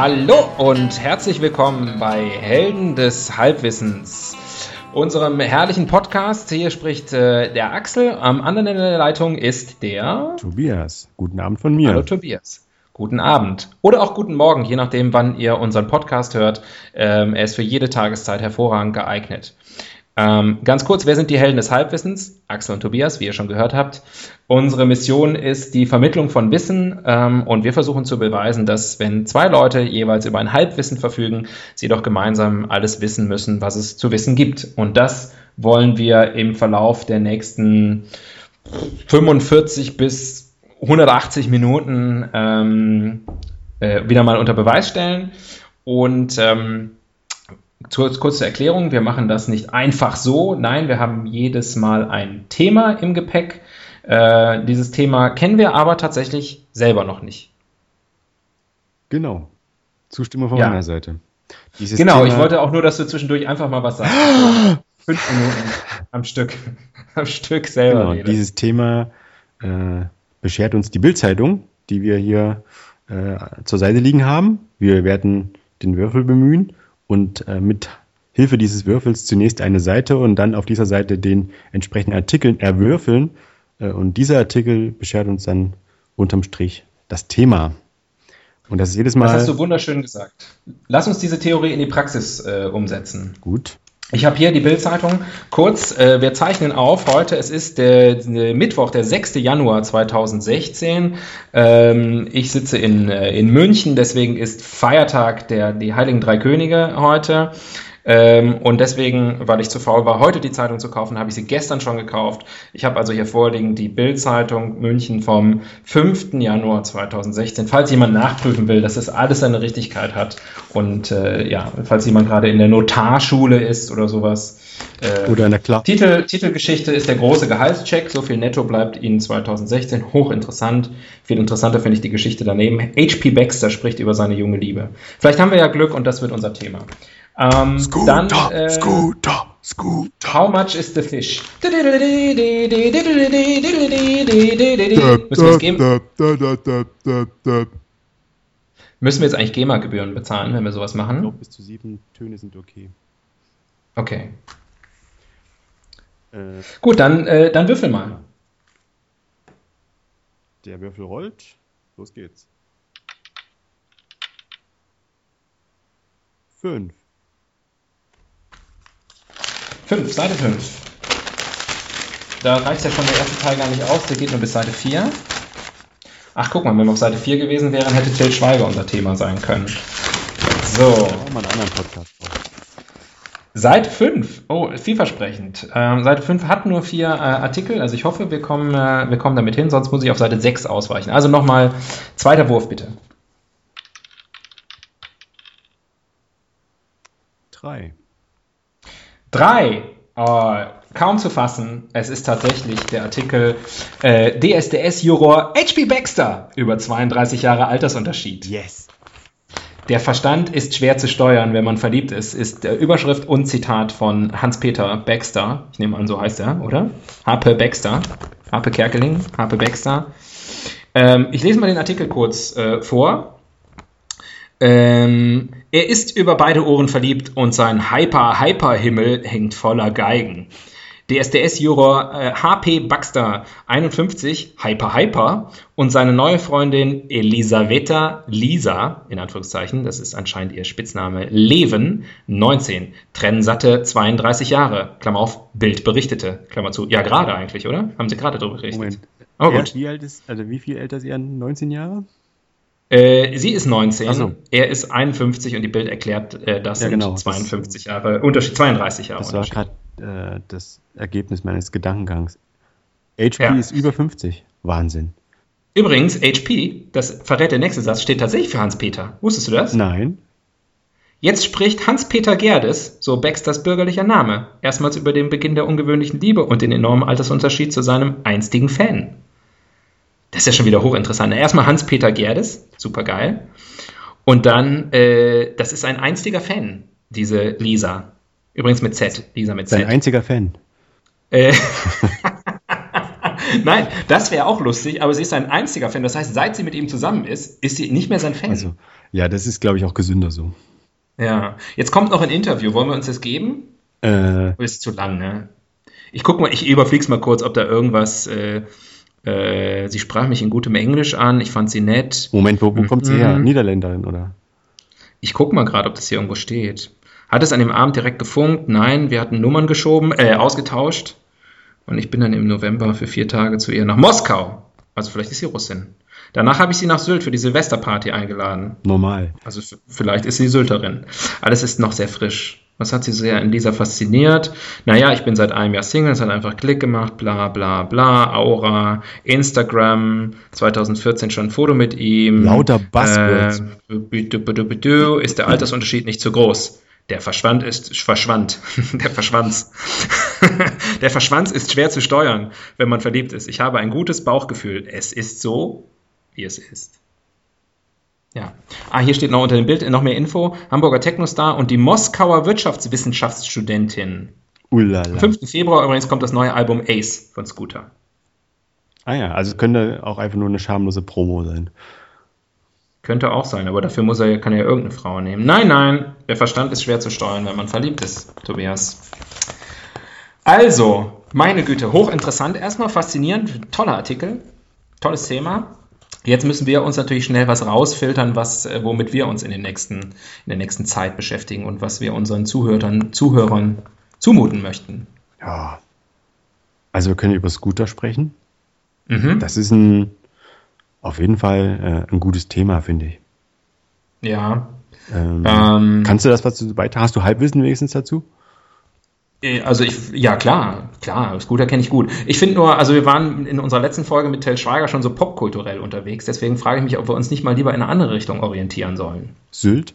Hallo und herzlich willkommen bei Helden des Halbwissens, unserem herrlichen Podcast. Hier spricht äh, der Axel, am anderen Ende der Leitung ist der Tobias. Guten Abend von mir. Hallo Tobias. Guten Abend oder auch guten Morgen, je nachdem, wann ihr unseren Podcast hört. Ähm, er ist für jede Tageszeit hervorragend geeignet. Ähm, ganz kurz, wer sind die Helden des Halbwissens? Axel und Tobias, wie ihr schon gehört habt. Unsere Mission ist die Vermittlung von Wissen ähm, und wir versuchen zu beweisen, dass wenn zwei Leute jeweils über ein Halbwissen verfügen, sie doch gemeinsam alles wissen müssen, was es zu wissen gibt. Und das wollen wir im Verlauf der nächsten 45 bis 180 Minuten ähm, äh, wieder mal unter Beweis stellen. Und ähm, Kurze Erklärung, wir machen das nicht einfach so. Nein, wir haben jedes Mal ein Thema im Gepäck. Äh, dieses Thema kennen wir aber tatsächlich selber noch nicht. Genau. Zustimmung von ja. meiner Seite. Dieses genau, Thema... ich wollte auch nur, dass du zwischendurch einfach mal was sagst. Fünf Minuten am Stück. am Stück selber. Genau, dieses Thema äh, beschert uns die Bildzeitung, die wir hier äh, zur Seite liegen haben. Wir werden den Würfel bemühen und äh, mit Hilfe dieses Würfels zunächst eine Seite und dann auf dieser Seite den entsprechenden Artikeln erwürfeln. Äh, und dieser Artikel beschert uns dann unterm Strich das Thema. Und das ist jedes Mal. Das hast du wunderschön gesagt. Lass uns diese Theorie in die Praxis äh, umsetzen. Gut. Ich habe hier die Bildzeitung. Kurz, äh, wir zeichnen auf heute. Es ist der, der, Mittwoch, der 6. Januar 2016. Ähm, ich sitze in, äh, in München, deswegen ist Feiertag der die Heiligen Drei Könige heute. Ähm, und deswegen, weil ich zu faul war, heute die Zeitung zu kaufen, habe ich sie gestern schon gekauft. Ich habe also hier vorliegen die Bild-Zeitung München vom 5. Januar 2016. Falls jemand nachprüfen will, dass das alles seine Richtigkeit hat und äh, ja, falls jemand gerade in der Notarschule ist oder sowas. Äh, oder in der Klar. Titel, Titelgeschichte ist der große Gehaltscheck. So viel netto bleibt Ihnen 2016. Hochinteressant. Viel interessanter finde ich die Geschichte daneben. HP Baxter spricht über seine junge Liebe. Vielleicht haben wir ja Glück und das wird unser Thema. Ähm, Scooter, dann, äh, Scooter, Scooter. How much is the fish? Müssen wir jetzt eigentlich GEMA-Gebühren bezahlen, wenn wir sowas machen? Ich glaube, bis zu sieben Töne sind okay. Okay. Äh, Gut, dann, äh, dann würfel mal. Der Würfel rollt. Los geht's. Fünf. 5, Seite 5. Da reicht ja schon der erste Teil gar nicht aus, der geht nur bis Seite 4. Ach, guck mal, wenn wir auf Seite 4 gewesen wären, hätte Till Schweiger unser Thema sein können. So. Auch mal einen anderen Podcast. Seite 5, oh, vielversprechend. Ähm, Seite 5 hat nur vier äh, Artikel, also ich hoffe, wir kommen, äh, wir kommen damit hin, sonst muss ich auf Seite 6 ausweichen. Also nochmal, zweiter Wurf bitte. 3. Drei. Äh, kaum zu fassen. Es ist tatsächlich der Artikel äh, DSDS-Juror H.P. Baxter über 32 Jahre Altersunterschied. Yes. Der Verstand ist schwer zu steuern, wenn man verliebt ist, ist äh, Überschrift und Zitat von Hans-Peter Baxter. Ich nehme an, so heißt er, oder? Harpe Baxter. Harpe Kerkeling, Harpe Baxter. Ähm, ich lese mal den Artikel kurz äh, vor. Ähm, er ist über beide Ohren verliebt und sein Hyper-Hyper-Himmel hängt voller Geigen. DSDS-Juror äh, HP Baxter 51, Hyper Hyper, und seine neue Freundin Elisaveta Lisa, in Anführungszeichen, das ist anscheinend ihr Spitzname, Leven, 19, trennen satte 32 Jahre, Klammer auf, Bild berichtete, Klammer zu. Ja, gerade eigentlich, oder? Haben sie gerade darüber berichtet? Moment. Oh, gut. Wie alt ist, also wie viel älter ist er? 19 Jahre? Äh, sie ist 19, so. er ist 51 und die Bild erklärt, äh, das ja, sind genau. 52 Jahre Unterschied, 32 Jahre Das war gerade äh, das Ergebnis meines Gedankengangs. HP ja. ist über 50. Wahnsinn. Übrigens, HP, das verrät der nächste Satz, steht tatsächlich für Hans-Peter. Wusstest du das? Nein. Jetzt spricht Hans-Peter Gerdes, so Baxters bürgerlicher Name, erstmals über den Beginn der ungewöhnlichen Liebe und den enormen Altersunterschied zu seinem einstigen Fan. Das ist ja schon wieder hochinteressant. Erstmal Hans-Peter Gerdes, super geil. Und dann, äh, das ist ein einstiger Fan, diese Lisa. Übrigens mit Z, Lisa mit Z. Sein einziger Fan. Äh, Nein, das wäre auch lustig, aber sie ist ein einziger Fan. Das heißt, seit sie mit ihm zusammen ist, ist sie nicht mehr sein Fan. Also, ja, das ist, glaube ich, auch gesünder so. Ja, jetzt kommt noch ein Interview. Wollen wir uns das geben? Äh, Ist zu lang, ne? Ich guck mal, ich überflieg's mal kurz, ob da irgendwas. Äh, äh, sie sprach mich in gutem Englisch an. Ich fand sie nett. Moment, wo, wo kommt sie her? Mhm. Niederländerin, oder? Ich guck mal gerade, ob das hier irgendwo steht. Hat es an dem Abend direkt gefunkt? Nein, wir hatten Nummern geschoben, äh, ausgetauscht. Und ich bin dann im November für vier Tage zu ihr nach Moskau. Also vielleicht ist sie Russin. Danach habe ich sie nach Sylt für die Silvesterparty eingeladen. Normal. Also vielleicht ist sie Sylterin. Alles ist noch sehr frisch. Was hat sie sehr in Lisa fasziniert? Naja, ich bin seit einem Jahr Single, es hat einfach Klick gemacht, bla bla bla, Aura, Instagram, 2014 schon ein Foto mit ihm. Lauter Buzzwords. Äh, bidu, bidu, ist der Altersunterschied nicht zu groß. Der Verschwand ist, verschwand. Der Verschwanz. Der Verschwanz ist schwer zu steuern, wenn man verliebt ist. Ich habe ein gutes Bauchgefühl. Es ist so, wie es ist. Ja. Ah, hier steht noch unter dem Bild noch mehr Info. Hamburger Technostar und die Moskauer Wirtschaftswissenschaftsstudentin. Am Ulala. 5. Februar übrigens kommt das neue Album Ace von Scooter. Ah ja, also könnte auch einfach nur eine schamlose Promo sein. Könnte auch sein, aber dafür muss er, kann er ja irgendeine Frau nehmen. Nein, nein, der Verstand ist schwer zu steuern, wenn man verliebt ist, Tobias. Also, meine Güte, hochinteressant erstmal, faszinierend, toller Artikel, tolles Thema. Jetzt müssen wir uns natürlich schnell was rausfiltern, was, äh, womit wir uns in, den nächsten, in der nächsten Zeit beschäftigen und was wir unseren Zuhörern, Zuhörern zumuten möchten. Ja. Also wir können über Scooter sprechen. Mhm. Das ist ein auf jeden Fall äh, ein gutes Thema, finde ich. Ja. Ähm, Ähm, kannst du das was dazu beitragen? Hast du Halbwissen wenigstens dazu? Äh, Also ich, ja klar, klar, Scooter kenne ich gut. Ich finde nur, also wir waren in unserer letzten Folge mit Till Schweiger schon so popkulturell unterwegs, deswegen frage ich mich, ob wir uns nicht mal lieber in eine andere Richtung orientieren sollen. Sylt?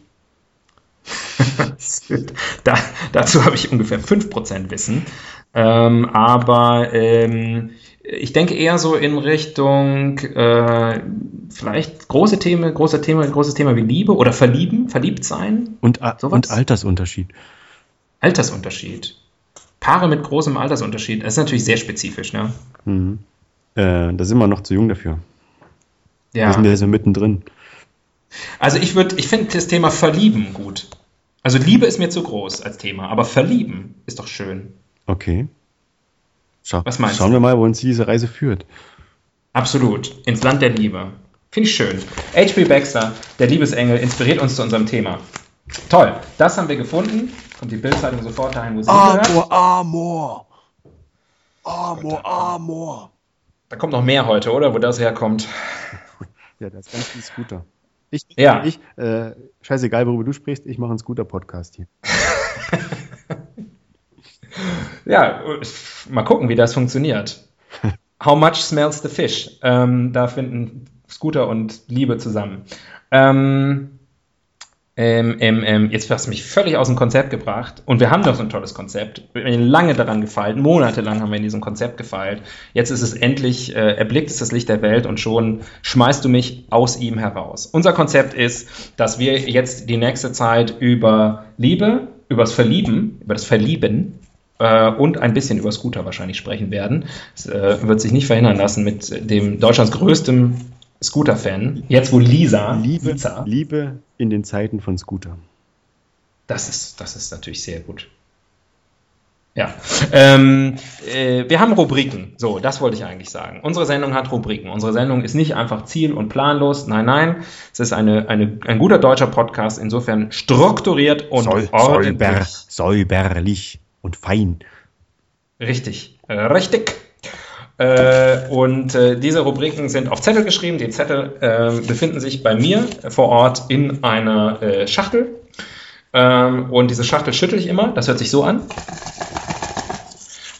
da, dazu habe ich ungefähr 5% Wissen. Ähm, aber ähm, ich denke eher so in Richtung äh, vielleicht große Themen, große Thema, großes Thema wie Liebe oder Verlieben, verliebt sein, Und, Sowas? und Altersunterschied. Altersunterschied. Paare mit großem Altersunterschied, das ist natürlich sehr spezifisch, ne? Mhm. Äh, da sind wir noch zu jung dafür. Ja. Wir sind ja so mittendrin. Also ich würde, ich finde das Thema Verlieben gut. Also Liebe ist mir zu groß als Thema, aber Verlieben ist doch schön. Okay. Schau, Was meinst schauen du? wir mal, wo uns diese Reise führt. Absolut. Ins Land der Liebe. Finde ich schön. H.P. Baxter, der Liebesengel, inspiriert uns zu unserem Thema. Toll. Das haben wir gefunden. Kommt die Bildzeitung sofort dahin, wo sie gehört. Amor. Amor, Amor. Da kommt noch mehr heute, oder? Wo das herkommt. Ja, das ist ganz viel Scooter. Ich, Ja. ich äh, scheißegal, worüber du sprichst, ich mache einen Scooter-Podcast hier. Ja, mal gucken, wie das funktioniert. How much smells the fish? Ähm, da finden Scooter und Liebe zusammen. Ähm, ähm, ähm, ähm, jetzt hast du mich völlig aus dem Konzept gebracht. Und wir haben doch so ein tolles Konzept. Wir haben lange daran gefeilt. Monatelang haben wir in diesem Konzept gefeilt. Jetzt ist es endlich, äh, erblickt es das Licht der Welt und schon schmeißt du mich aus ihm heraus. Unser Konzept ist, dass wir jetzt die nächste Zeit über Liebe, über das Verlieben, über das Verlieben äh, und ein bisschen über Scooter wahrscheinlich sprechen werden. Es äh, wird sich nicht verhindern lassen mit dem Deutschlands größtem Scooter-Fan. Jetzt wo Lisa, Liebe, Lisa Liebe in den Zeiten von Scooter. das ist, das ist natürlich sehr gut. Ja. Ähm, äh, wir haben Rubriken. So, das wollte ich eigentlich sagen. Unsere Sendung hat Rubriken. Unsere Sendung ist nicht einfach ziel- und planlos. Nein, nein. Es ist eine, eine, ein guter deutscher Podcast, insofern strukturiert und Säu- ordentlich. säuber, säuberlich und fein. Richtig, äh, richtig. Äh, und äh, diese Rubriken sind auf Zettel geschrieben. Die Zettel äh, befinden sich bei mir vor Ort in einer äh, Schachtel. Ähm, und diese Schachtel schüttel ich immer. Das hört sich so an.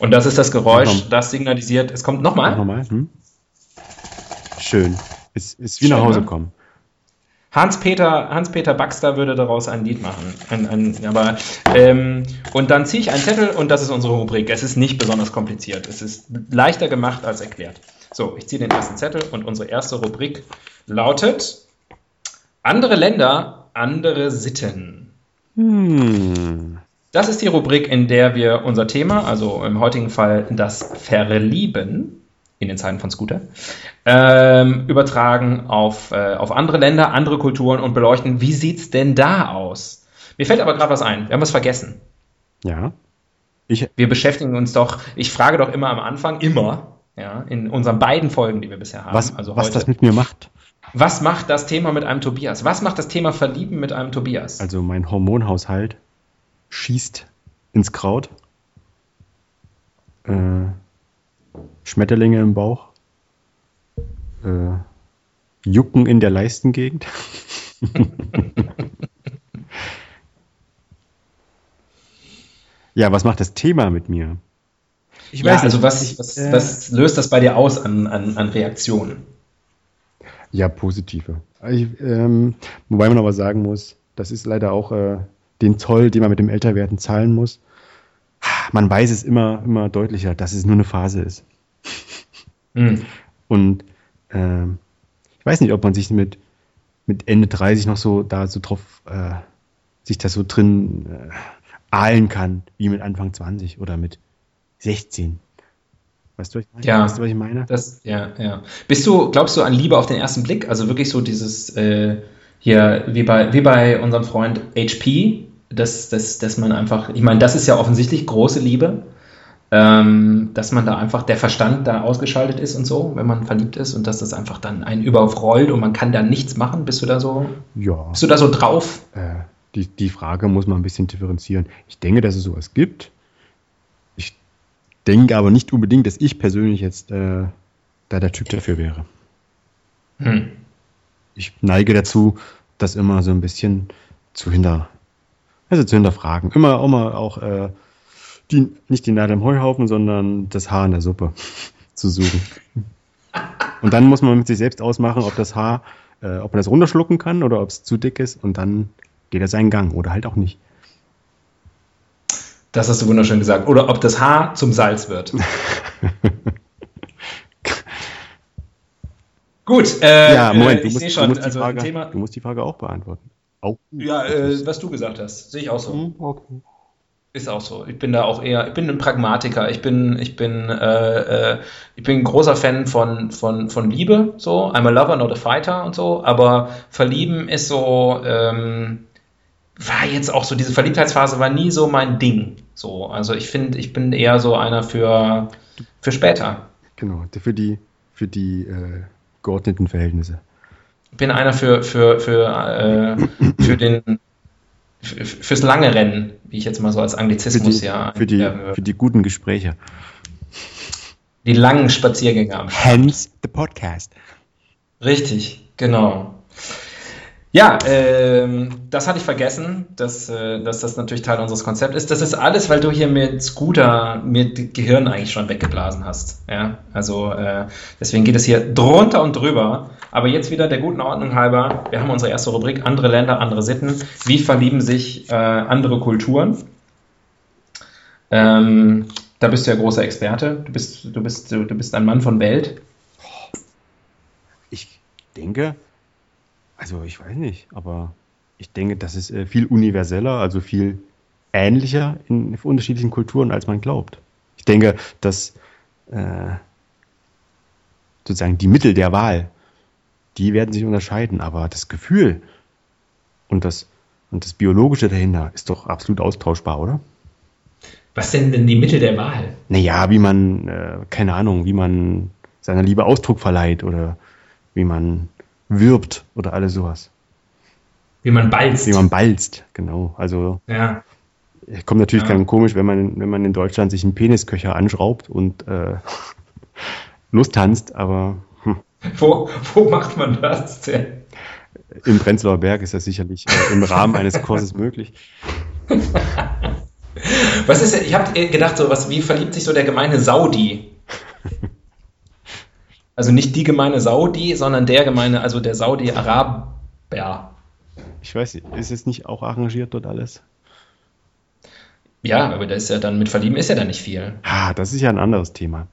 Und das ist das Geräusch, das signalisiert, es kommt nochmal. Nochmal. Hm? Schön. Ist, ist wie nach Schön, Hause ne? kommen. Hans-Peter Hans -Peter Baxter würde daraus ein Lied machen. Ein, ein, aber, ähm, und dann ziehe ich einen Zettel und das ist unsere Rubrik. Es ist nicht besonders kompliziert. Es ist leichter gemacht als erklärt. So, ich ziehe den ersten Zettel und unsere erste Rubrik lautet Andere Länder, andere Sitten. Hm. Das ist die Rubrik, in der wir unser Thema, also im heutigen Fall das Verlieben, in den Zeiten von Scooter, ähm, übertragen auf, äh, auf andere Länder, andere Kulturen und beleuchten, wie sieht's denn da aus? Mir fällt aber gerade was ein. Wir haben was vergessen. Ja. Ich, Wir beschäftigen uns doch, ich frage doch immer am Anfang, immer, ja, in unseren beiden Folgen, die wir bisher haben, was, also was heute, das mit mir macht. was macht das Thema mit einem Tobias? Was macht das Thema Verlieben mit einem Tobias? Also mein Hormonhaushalt schießt ins Kraut. Äh, Schmetterlinge im Bauch. Äh, Jucken in der Leistengegend. ja, was macht das Thema mit mir? Ich ja, also nicht. was, was, Äh, was löst das bei dir aus an, an, an Reaktionen? Ja, positive. Ich, ähm, wobei man aber sagen muss, das ist leider auch äh, den Zoll, den man mit dem Älterwerden zahlen muss. Man weiß es immer, immer deutlicher, dass es nur eine Phase ist. Hm. Und ähm, ich weiß nicht, ob man sich mit, mit Ende 30 noch so da so drauf, äh, sich das so drin äh, ahlen kann, wie mit Anfang 20 oder mit 16. Weißt du, was ich meine? Ja. Weißt du, was ich meine? Das, ja, ja. Bist du, glaubst du an Liebe auf den ersten Blick? Also wirklich so dieses, äh, hier, wie bei, wie bei unserem Freund HP, dass, dass, dass man einfach, ich meine, das ist ja offensichtlich große Liebe, ähm, dass man da einfach der Verstand da ausgeschaltet ist und so, wenn man verliebt ist und dass das einfach dann einen überrollt und man kann da nichts machen. Bist du da so, Ja. bist du da so drauf? Äh, die, die Frage muss man ein bisschen differenzieren. Ich denke, dass es sowas gibt. Ich denke aber nicht unbedingt, dass ich persönlich jetzt äh, da der Typ dafür wäre. Hm. Ich neige dazu, das immer so ein bisschen zu hinter, also zu hinterfragen. Immer, immer auch äh, die, nicht die Nadel im Heuhaufen, sondern das Haar in der Suppe zu suchen. Und dann muss man mit sich selbst ausmachen, ob das Haar, äh, ob man das runterschlucken kann oder ob es zu dick ist und dann geht er seinen Gang oder halt auch nicht. Das hast du wunderschön gesagt. Oder ob das Haar zum Salz wird. Gut, äh, ja, Moment, äh, du ich musst, sehe du, schon, also Frage, Thema. du musst die Frage auch beantworten. Auch. Ja, äh, was du gesagt hast, sehe ich auch so. Hm, okay. Ist auch so. Ich bin da auch eher, ich bin ein Pragmatiker. Ich bin, ich bin, äh, äh, ich bin ein großer Fan von, von, von Liebe, so. I'm a lover, not a fighter und so. Aber verlieben ist so, ähm, war jetzt auch so, diese Verliebtheitsphase war nie so mein Ding. So, also ich finde, ich bin eher so einer für, für später. Genau, für die, für die äh, geordneten Verhältnisse. Ich bin einer für, für, für, äh, für den, fürs lange Rennen, wie ich jetzt mal so als Für Anglizismus die, ja. für, die, würde. für die guten Gespräche. die langen Spaziergänge am Hence the podcast. Richtig, genau. Ja, ähm, das hatte ich vergessen, dass, äh, dass das natürlich Teil unseres Konzepts ist. Das ist alles, weil du hier mit Scooter das Gehirn eigentlich schon weggeblasen hast. Ja, also äh, deswegen geht es hier drunter und drüber. Aber jetzt wieder der guten Ordnung halber. Wir haben unsere erste Rubrik: andere Länder, andere Sitten. Wie verlieben sich äh, andere Kulturen? Ähm, da bist du ja großer Experte. Du bist, du bist, du bist ein Mann von Welt. Ich denke, also ich weiß nicht, aber ich denke, das ist äh, viel universeller, also viel ähnlicher in unterschiedlichen Kulturen, als man glaubt. Ich denke, dass äh, sozusagen die Mittel der Wahl, die werden sich unterscheiden, aber das Gefühl und das, und das Biologische dahinter ist doch absolut austauschbar, oder? Was sind denn die Mittel der Wahl? Naja, wie man, äh, keine Ahnung, wie man seiner Liebe Ausdruck verleiht oder wie man wirbt oder alles sowas. Wie man balzt. Wie man balzt, genau. Also ja. kommt natürlich Ja. ganz komisch, wenn man, wenn man in Deutschland sich einen Penisköcher anschraubt und äh, lostanzt, aber hm, Wo, wo macht man das denn? im Prenzlauer Berg ist das sicherlich äh, im Rahmen eines Kurses möglich. Was ist, ich habe gedacht, so was, wie verliebt sich so der gemeine Saudi? Also nicht die gemeine Saudi, sondern der gemeine, also der Saudi-Araber. Ich weiß ist es nicht auch arrangiert dort alles? Ja, aber da ist ja dann mit Verlieben ist ja dann nicht viel. Ah, das ist ja ein anderes Thema.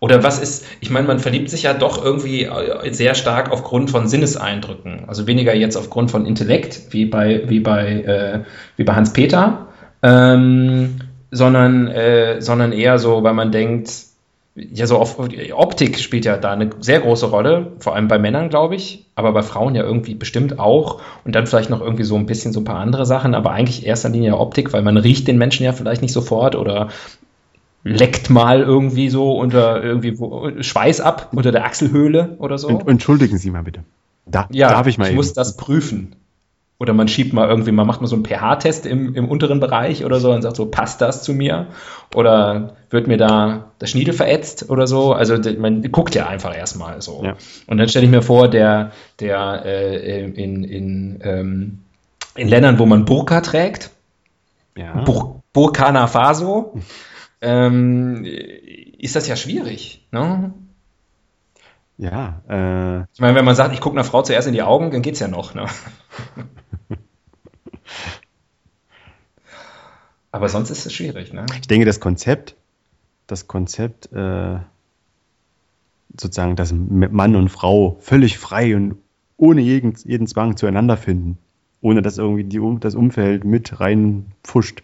Oder was ist, ich meine, man verliebt sich ja doch irgendwie sehr stark aufgrund von Sinneseindrücken. Also weniger jetzt aufgrund von Intellekt, wie bei, wie bei, äh, wie bei Hans Peter, ähm, sondern, äh, sondern eher so, weil man denkt, ja, so auf, Optik spielt ja da eine sehr große Rolle, vor allem bei Männern, glaube ich, aber bei Frauen ja irgendwie bestimmt auch und dann vielleicht noch irgendwie so ein bisschen so ein paar andere Sachen, aber eigentlich erster Linie Optik, weil man riecht den Menschen ja vielleicht nicht sofort oder leckt mal irgendwie so unter irgendwie Schweiß ab unter der Achselhöhle oder so. Entschuldigen Sie mal bitte. Da, ja, darf ich mal. Ich eben. muss das prüfen. Oder man schiebt mal irgendwie, man macht mal so einen pH-Test im, im unteren Bereich oder so und sagt so, passt das zu mir? Oder wird mir da das Schniedel verätzt oder so? Also man guckt ja einfach erstmal so. Ja. Und dann stelle ich mir vor, der, der äh, in, in, ähm, in Ländern, wo man Burka trägt, ja. Bur Burkina Faso, ähm, ist das ja schwierig. Ne? Ja. Äh, ich meine, wenn man sagt, ich gucke einer Frau zuerst in die Augen, dann geht's ja noch. Ne? Aber sonst ist es schwierig. Ne? Ich denke, das Konzept, das Konzept, äh, sozusagen, dass Mann und Frau völlig frei und ohne jeden, jeden Zwang zueinander finden, ohne dass irgendwie die, das Umfeld mit reinpfuscht,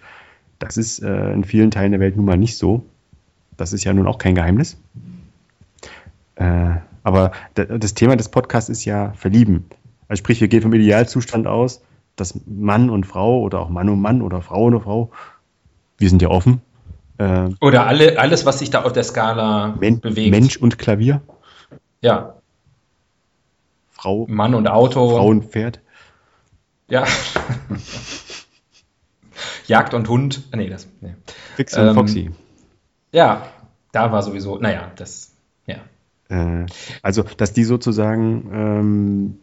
das ist äh, in vielen Teilen der Welt nun mal nicht so. Das ist ja nun auch kein Geheimnis. Äh, aber das Thema des Podcasts ist ja Verlieben. Also sprich, wir gehen vom Idealzustand aus, dass Mann und Frau oder auch Mann und Mann oder Frau und Frau, wir sind ja offen. Äh, oder alle, alles, was sich da auf der Skala Men bewegt. Mensch und Klavier. Ja. Frau. Mann und Auto. Frau und Pferd. Ja. Jagd und Hund. Nee, das. Nee. Fix und ähm, Foxy. Ja, da war sowieso, naja, das, ja. Äh, also, dass die sozusagen ähm,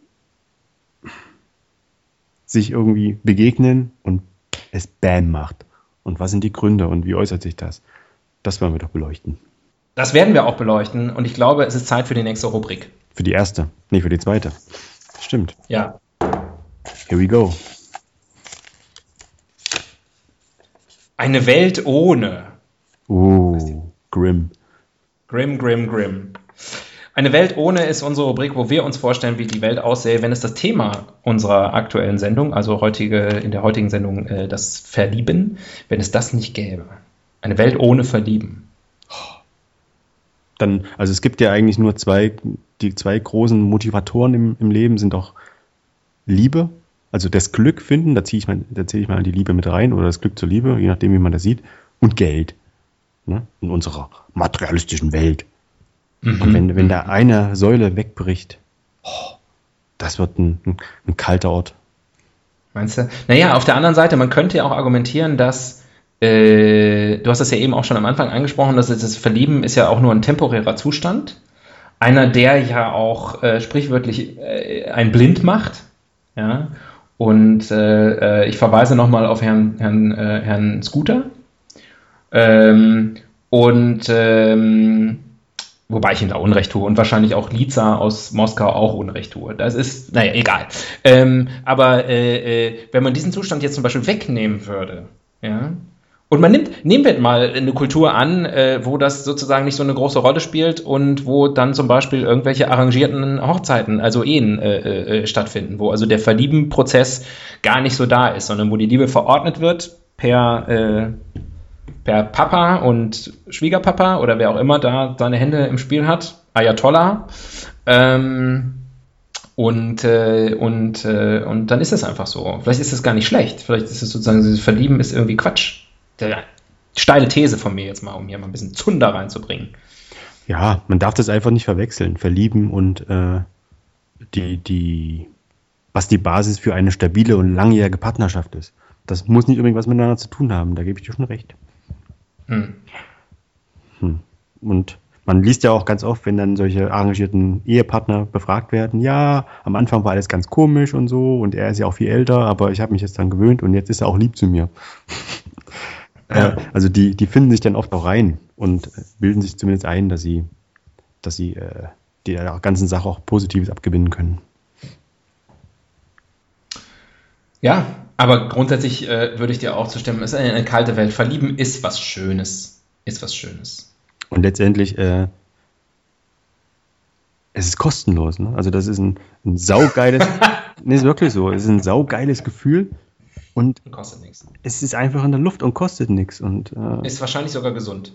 sich irgendwie begegnen und es Bam macht. Und was sind die Gründe und wie äußert sich das? Das wollen wir doch beleuchten. Das werden wir auch beleuchten und ich glaube, es ist Zeit für die nächste Rubrik. Für die erste, nee, für die zweite. Stimmt. Ja. Here we go. Eine Welt ohne. Oh, Grimm. Grimm, Grimm, Grimm. Eine Welt ohne ist unsere Rubrik, wo wir uns vorstellen, wie die Welt aussähe, wenn es das Thema unserer aktuellen Sendung, also heutige, in der heutigen Sendung äh, das Verlieben, wenn es das nicht gäbe. Eine Welt ohne Verlieben. Dann, also es gibt ja eigentlich nur zwei, die zwei großen Motivatoren im, im Leben sind doch Liebe, also das Glück finden, da ziehe ich zähle ich mal die Liebe mit rein oder das Glück zur Liebe, je nachdem, wie man das sieht, und Geld. Ne? In unserer materialistischen Welt. Mhm. Und wenn, wenn da eine Säule wegbricht, oh, das wird ein, ein, ein, kalter Ort. Meinst du? Naja, auf der anderen Seite, man könnte ja auch argumentieren, dass äh, du hast das ja eben auch schon am Anfang angesprochen, dass das Verlieben ist ja auch nur ein temporärer Zustand. Einer, der ja auch äh, sprichwörtlich äh, ein blind macht. Ja. Und äh, äh ich verweise nochmal auf Herrn, Herrn, äh, Herrn Scooter. Ähm, und ähm, Wobei ich ihm da Unrecht tue und wahrscheinlich auch Liza aus Moskau auch Unrecht tue. Das ist, naja, egal. Ähm, aber äh, äh, wenn man diesen Zustand jetzt zum Beispiel wegnehmen würde, ja, und man nimmt, nehmen wir mal eine Kultur an, äh, wo das sozusagen nicht so eine große Rolle spielt und wo dann zum Beispiel irgendwelche arrangierten Hochzeiten, also Ehen äh, äh, stattfinden, wo also der Verliebenprozess gar nicht so da ist, sondern wo die Liebe verordnet wird per per Papa und Schwiegerpapa oder wer auch immer da seine Hände im Spiel hat, Ayatollah. Ähm, und, äh, und, äh, und dann ist es einfach so. Vielleicht ist es gar nicht schlecht. Vielleicht ist es sozusagen, dieses Verlieben ist irgendwie Quatsch. Der, steile These von mir jetzt mal, um hier mal ein bisschen Zunder reinzubringen. Ja, man darf das einfach nicht verwechseln. Verlieben und äh, die, die, was die Basis für eine stabile und langjährige Partnerschaft ist. Das muss nicht unbedingt was miteinander zu tun haben. Da gebe ich dir schon recht. Hm. Hm. Und man liest ja auch ganz oft, wenn dann solche arrangierten Ehepartner befragt werden, ja, am Anfang war alles ganz komisch und so und er ist ja auch viel älter, aber ich habe mich jetzt dann gewöhnt und jetzt ist er auch lieb zu mir. Ja. also die, die finden sich dann oft auch rein und bilden sich zumindest ein, dass sie dass sie äh, der ganzen Sache auch Positives abgewinnen können. Ja, aber grundsätzlich äh, würde ich dir auch zustimmen, es ist eine, eine, kalte Welt. Verlieben ist was Schönes. Ist was Schönes. Und letztendlich, äh, es ist kostenlos. Ne? Also das ist ein, ein saugeiles, nee, ist wirklich so, es ist ein saugeiles Gefühl. Und, kostet nichts. Es ist einfach in der Luft und kostet nichts. Und, äh, ist wahrscheinlich sogar gesund.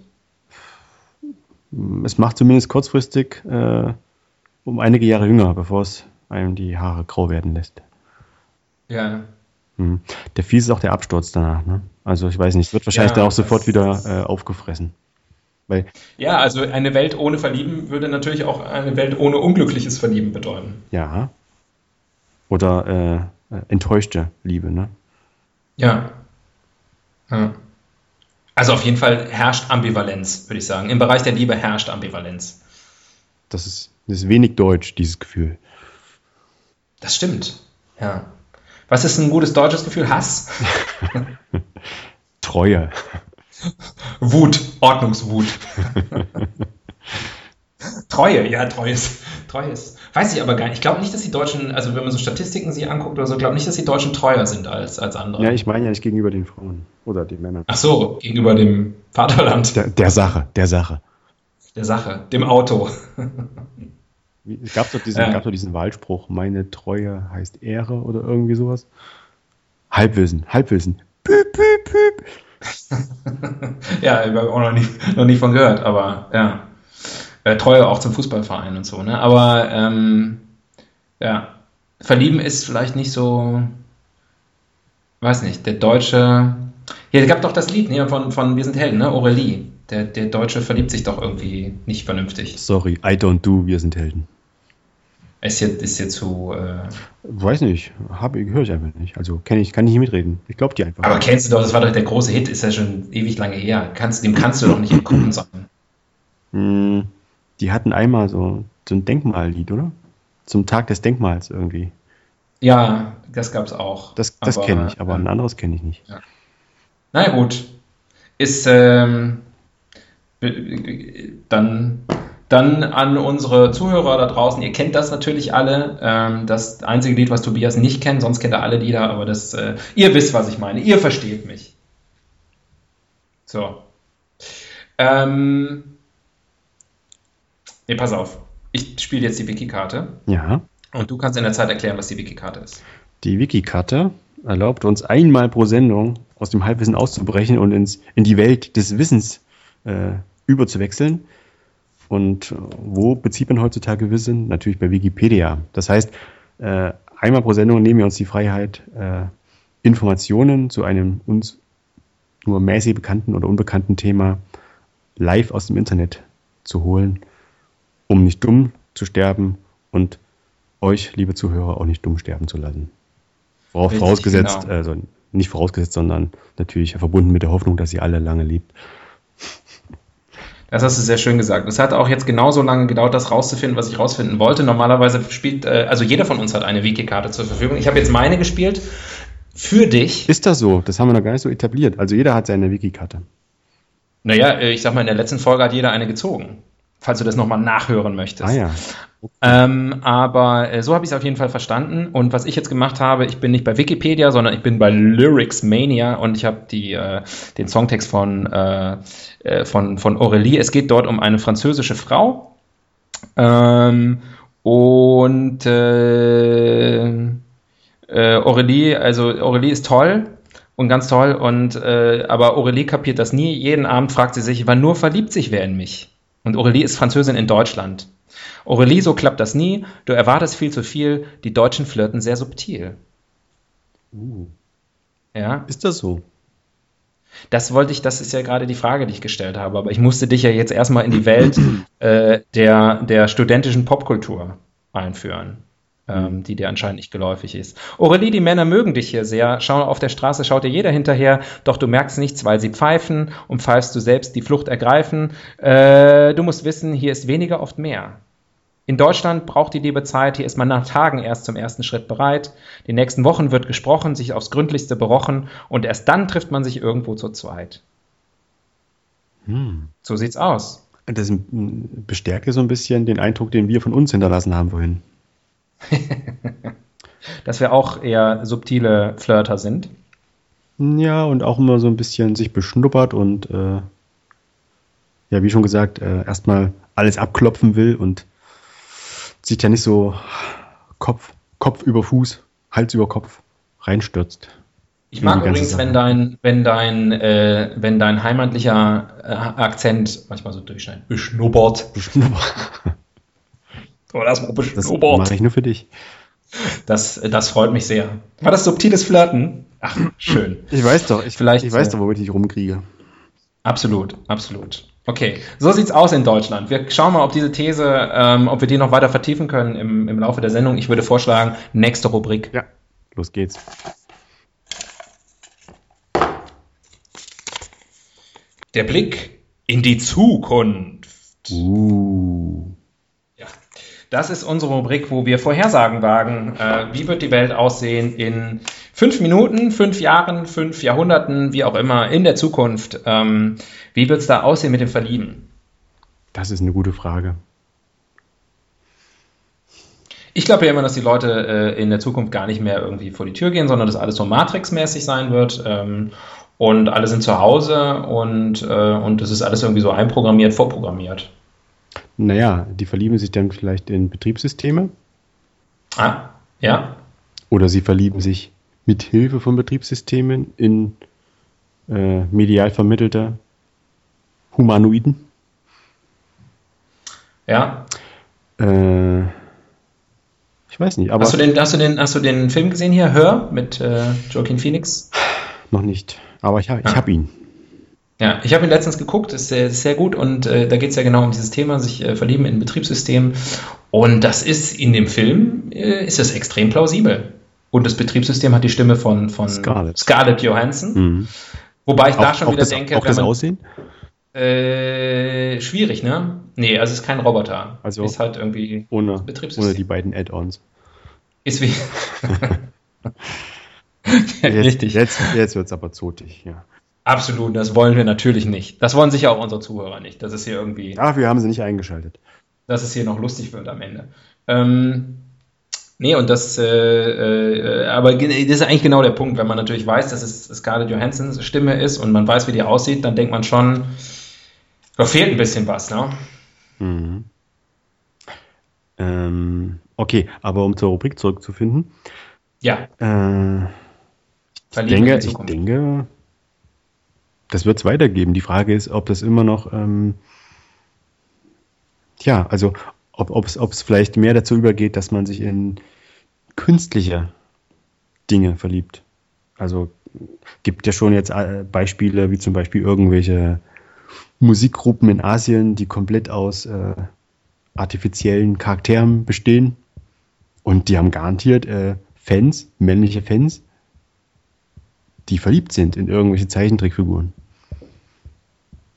Es macht zumindest kurzfristig äh, um einige Jahre jünger, bevor es einem die Haare grau werden lässt. Ja. Hm. Der fies ist auch der Absturz danach. Ne? Also ich weiß nicht, es wird wahrscheinlich ja, dann auch sofort wieder äh, aufgefressen. Weil, ja, also eine Welt ohne Verlieben würde natürlich auch eine Welt ohne unglückliches Verlieben bedeuten. Ja. Oder äh, enttäuschte Liebe, ne? Ja. ja. Also auf jeden Fall herrscht Ambivalenz, würde ich sagen. Im Bereich der Liebe herrscht Ambivalenz. Das ist, das ist wenig deutsch, dieses Gefühl. Das stimmt, ja. Was ist ein gutes deutsches Gefühl? Hass? Treue. Wut, Ordnungswut. Treue, ja, Treue ist, Treue ist. Weiß ich aber gar nicht. Ich glaube nicht, dass die Deutschen, also wenn man so Statistiken sich anguckt oder so, glaube nicht, dass die Deutschen treuer sind als, als andere. Ja, ich meine ja nicht gegenüber den Frauen oder den Männern. Ach so, gegenüber dem Vaterland. Der, der Sache, der Sache. Der Sache, dem Auto. Es gab doch diesen, äh. diesen Wahlspruch, meine Treue heißt Ehre oder irgendwie sowas. Halbwissen, Halbwissen. Püp, püp, püp. ja, ich habe auch noch nie, noch nie von gehört, aber ja. Äh, Treue auch zum Fußballverein und so, ne? Aber ähm, ja, verlieben ist vielleicht nicht so, weiß nicht, der Deutsche. Hier es gab doch das Lied ne, von, von Wir sind Helden, ne? Aurelie. Der, der Deutsche verliebt sich doch irgendwie nicht vernünftig. Sorry, I don't do, wir sind Helden. Ist jetzt, ist jetzt zu. Äh Weiß nicht, höre ich einfach nicht. Also kenn ich, kann ich nicht mitreden. Ich glaube die einfach. Aber kennst du doch, das war doch der große Hit, ist ja schon ewig lange her. Kannst, dem kannst du doch nicht entkommen sein. Hm, die hatten einmal so, so ein Denkmallied, oder? Zum Tag des Denkmals irgendwie. Ja, das gab es auch. Das, das kenne ich, aber ein anderes kenne ich nicht. Ja. Na ja, gut. Ist ähm, dann dann an unsere Zuhörer da draußen, ihr kennt das natürlich alle. Ähm, das einzige Lied, was Tobias nicht kennt, sonst kennt er alle Lieder, aber das, äh, ihr wisst, was ich meine. Ihr versteht mich. So. Ähm, nee, pass auf. Ich spiele jetzt die Wiki-Karte. Ja. Und du kannst in der Zeit erklären, was die Wiki-Karte ist. Die Wiki-Karte erlaubt uns einmal pro Sendung aus dem Halbwissen auszubrechen und ins, in die Welt des Wissens äh, überzuwechseln. Und wo bezieht man heutzutage Wissen? Natürlich bei Wikipedia. Das heißt, äh, einmal pro Sendung nehmen wir uns die Freiheit, äh, Informationen zu einem uns nur mäßig bekannten oder unbekannten Thema live aus dem Internet zu holen, um nicht dumm zu sterben und euch, liebe Zuhörer, auch nicht dumm sterben zu lassen. Richtig, vorausgesetzt, genau. also nicht vorausgesetzt, sondern natürlich verbunden mit der Hoffnung, dass ihr alle lange liebt. Das hast du sehr schön gesagt. Es hat auch jetzt genauso lange gedauert, das rauszufinden, was ich rausfinden wollte. Normalerweise spielt, äh, also jeder von uns hat eine Wiki-Karte zur Verfügung. Ich habe jetzt meine gespielt. Für dich. Ist das so? Das haben wir noch gar nicht so etabliert. Also jeder hat seine Wiki-Karte. Naja, äh, ich sag mal, in der letzten Folge hat jeder eine gezogen falls du das nochmal nachhören möchtest. Ah ja. Ähm, aber äh, so habe ich es auf jeden Fall verstanden. Und was ich jetzt gemacht habe, ich bin nicht bei Wikipedia, sondern ich bin bei Lyrics Mania und ich habe äh, den Songtext von, äh, äh, von, von Aurélie. Es geht dort um eine französische Frau. Ähm, und äh, äh, Aurélie, also Aurélie ist toll und ganz toll. Und äh, aber Aurélie kapiert das nie. Jeden Abend fragt sie sich, wann nur verliebt sich wer in mich? Und Aurelie ist Französin in Deutschland. Aurelie, so klappt das nie. Du erwartest viel zu viel. Die Deutschen flirten sehr subtil. Uh. Ja. Ist das so? Das wollte ich, das ist ja gerade die Frage, die ich gestellt habe. Aber ich musste dich ja jetzt erstmal in die Welt äh, der, der studentischen Popkultur einführen ähm, die dir anscheinend nicht geläufig ist. Aurelie, die Männer mögen dich hier sehr. Schau auf der Straße, schaut dir jeder hinterher, doch du merkst nichts, weil sie pfeifen und pfeifst du selbst die Flucht ergreifen. Äh, du musst wissen, hier ist weniger oft mehr. In Deutschland braucht die Liebe Zeit, hier ist man nach Tagen erst zum ersten Schritt bereit. Die nächsten Wochen wird gesprochen, sich aufs Gründlichste berochen und erst dann trifft man sich irgendwo zu zweit. Hm. So sieht's aus. Das bestärkt so ein bisschen den Eindruck, den wir von uns hinterlassen haben vorhin. Dass wir auch eher subtile Flirter sind. Ja, und auch immer so ein bisschen sich beschnuppert und äh, ja, wie schon gesagt, äh, erstmal alles abklopfen will und sich ja nicht so Kopf, Kopf über Fuß, Hals über Kopf reinstürzt. Ich mag übrigens, wenn dein, wenn dein, äh, wenn dein heimatlicher äh, Akzent manchmal so durchscheint. Beschnuppert. Beschnuppert. oh, das mal beschnuppert. Das mache ich nur für dich. Das, das freut mich sehr. War das subtiles Flirten? Ach, schön. Ich weiß doch, ich, Vielleicht, ich weiß äh, doch, womit ich rumkriege. Absolut, absolut. Okay, so sieht's aus in Deutschland. Wir schauen mal, ob diese These, ähm, ob wir die noch weiter vertiefen können im, im Laufe der Sendung. Ich würde vorschlagen, nächste Rubrik. Ja, los geht's. Der Blick in die Zukunft. Uh. Ja, das ist unsere Rubrik, wo wir Vorhersagen wagen. Äh, wie wird die Welt aussehen in fünf Minuten, fünf Jahren, fünf Jahrhunderten, wie auch immer, in der Zukunft? Ähm, wie wird es da aussehen mit dem Verlieben? Das ist eine gute Frage. Ich glaube ja immer, dass die Leute äh, in der Zukunft gar nicht mehr irgendwie vor die Tür gehen, sondern dass alles so Matrix-mäßig sein wird. Ähm, und alle sind zu Hause und, äh, und es ist alles irgendwie so einprogrammiert, vorprogrammiert. Naja, die verlieben sich dann vielleicht in Betriebssysteme. Ah, ja. Oder sie verlieben sich mit Hilfe von Betriebssystemen in äh, medial vermittelte Humanoiden. Ja. Äh, ich weiß nicht, aber. Hast du den, hast du den, hast du den Film gesehen hier, Hör, mit äh, Joaquin Phoenix? Noch nicht, aber ich, ich ah. habe ihn. Ja, ich habe ihn letztens geguckt, ist sehr, sehr gut und äh, da geht es ja genau um dieses Thema, sich äh, verlieben in Betriebssystemen. Und das ist in dem Film, äh, ist das extrem plausibel. Und das Betriebssystem hat die Stimme von, von Scarlett. Scarlett Johansson. Mhm. Wobei ich auch, da schon wieder das, denke, auch das man, Aussehen? Äh, schwierig, ne? Nee, also es ist kein Roboter. Also ist halt irgendwie ohne, Betriebssystem. ohne die beiden Add-ons. Ist wie. jetzt, Jetzt, jetzt wird es aber zotig, ja. Absolut, das wollen wir natürlich nicht. Das wollen sicher auch unsere Zuhörer nicht. Das ist hier irgendwie. Ach, wir haben sie nicht eingeschaltet. Dass es hier noch lustig wird am Ende. Ähm, nee, und das, äh, äh, aber das ist eigentlich genau der Punkt. Wenn man natürlich weiß, dass es Scarlett Johanssons Stimme ist und man weiß, wie die aussieht, dann denkt man schon, da fehlt ein bisschen was, ne? Mhm. Ähm, okay, aber um zur Rubrik zurückzufinden. Ja. Äh, ich denke, ich denke, das wird es weitergeben. Die Frage ist, ob das immer noch, ähm, ja, also ob es vielleicht mehr dazu übergeht, dass man sich in künstliche Dinge verliebt. Also gibt ja schon jetzt äh, Beispiele, wie zum Beispiel irgendwelche Musikgruppen in Asien, die komplett aus äh, artifiziellen Charakteren bestehen. Und die haben garantiert äh, Fans, männliche Fans, die verliebt sind in irgendwelche Zeichentrickfiguren.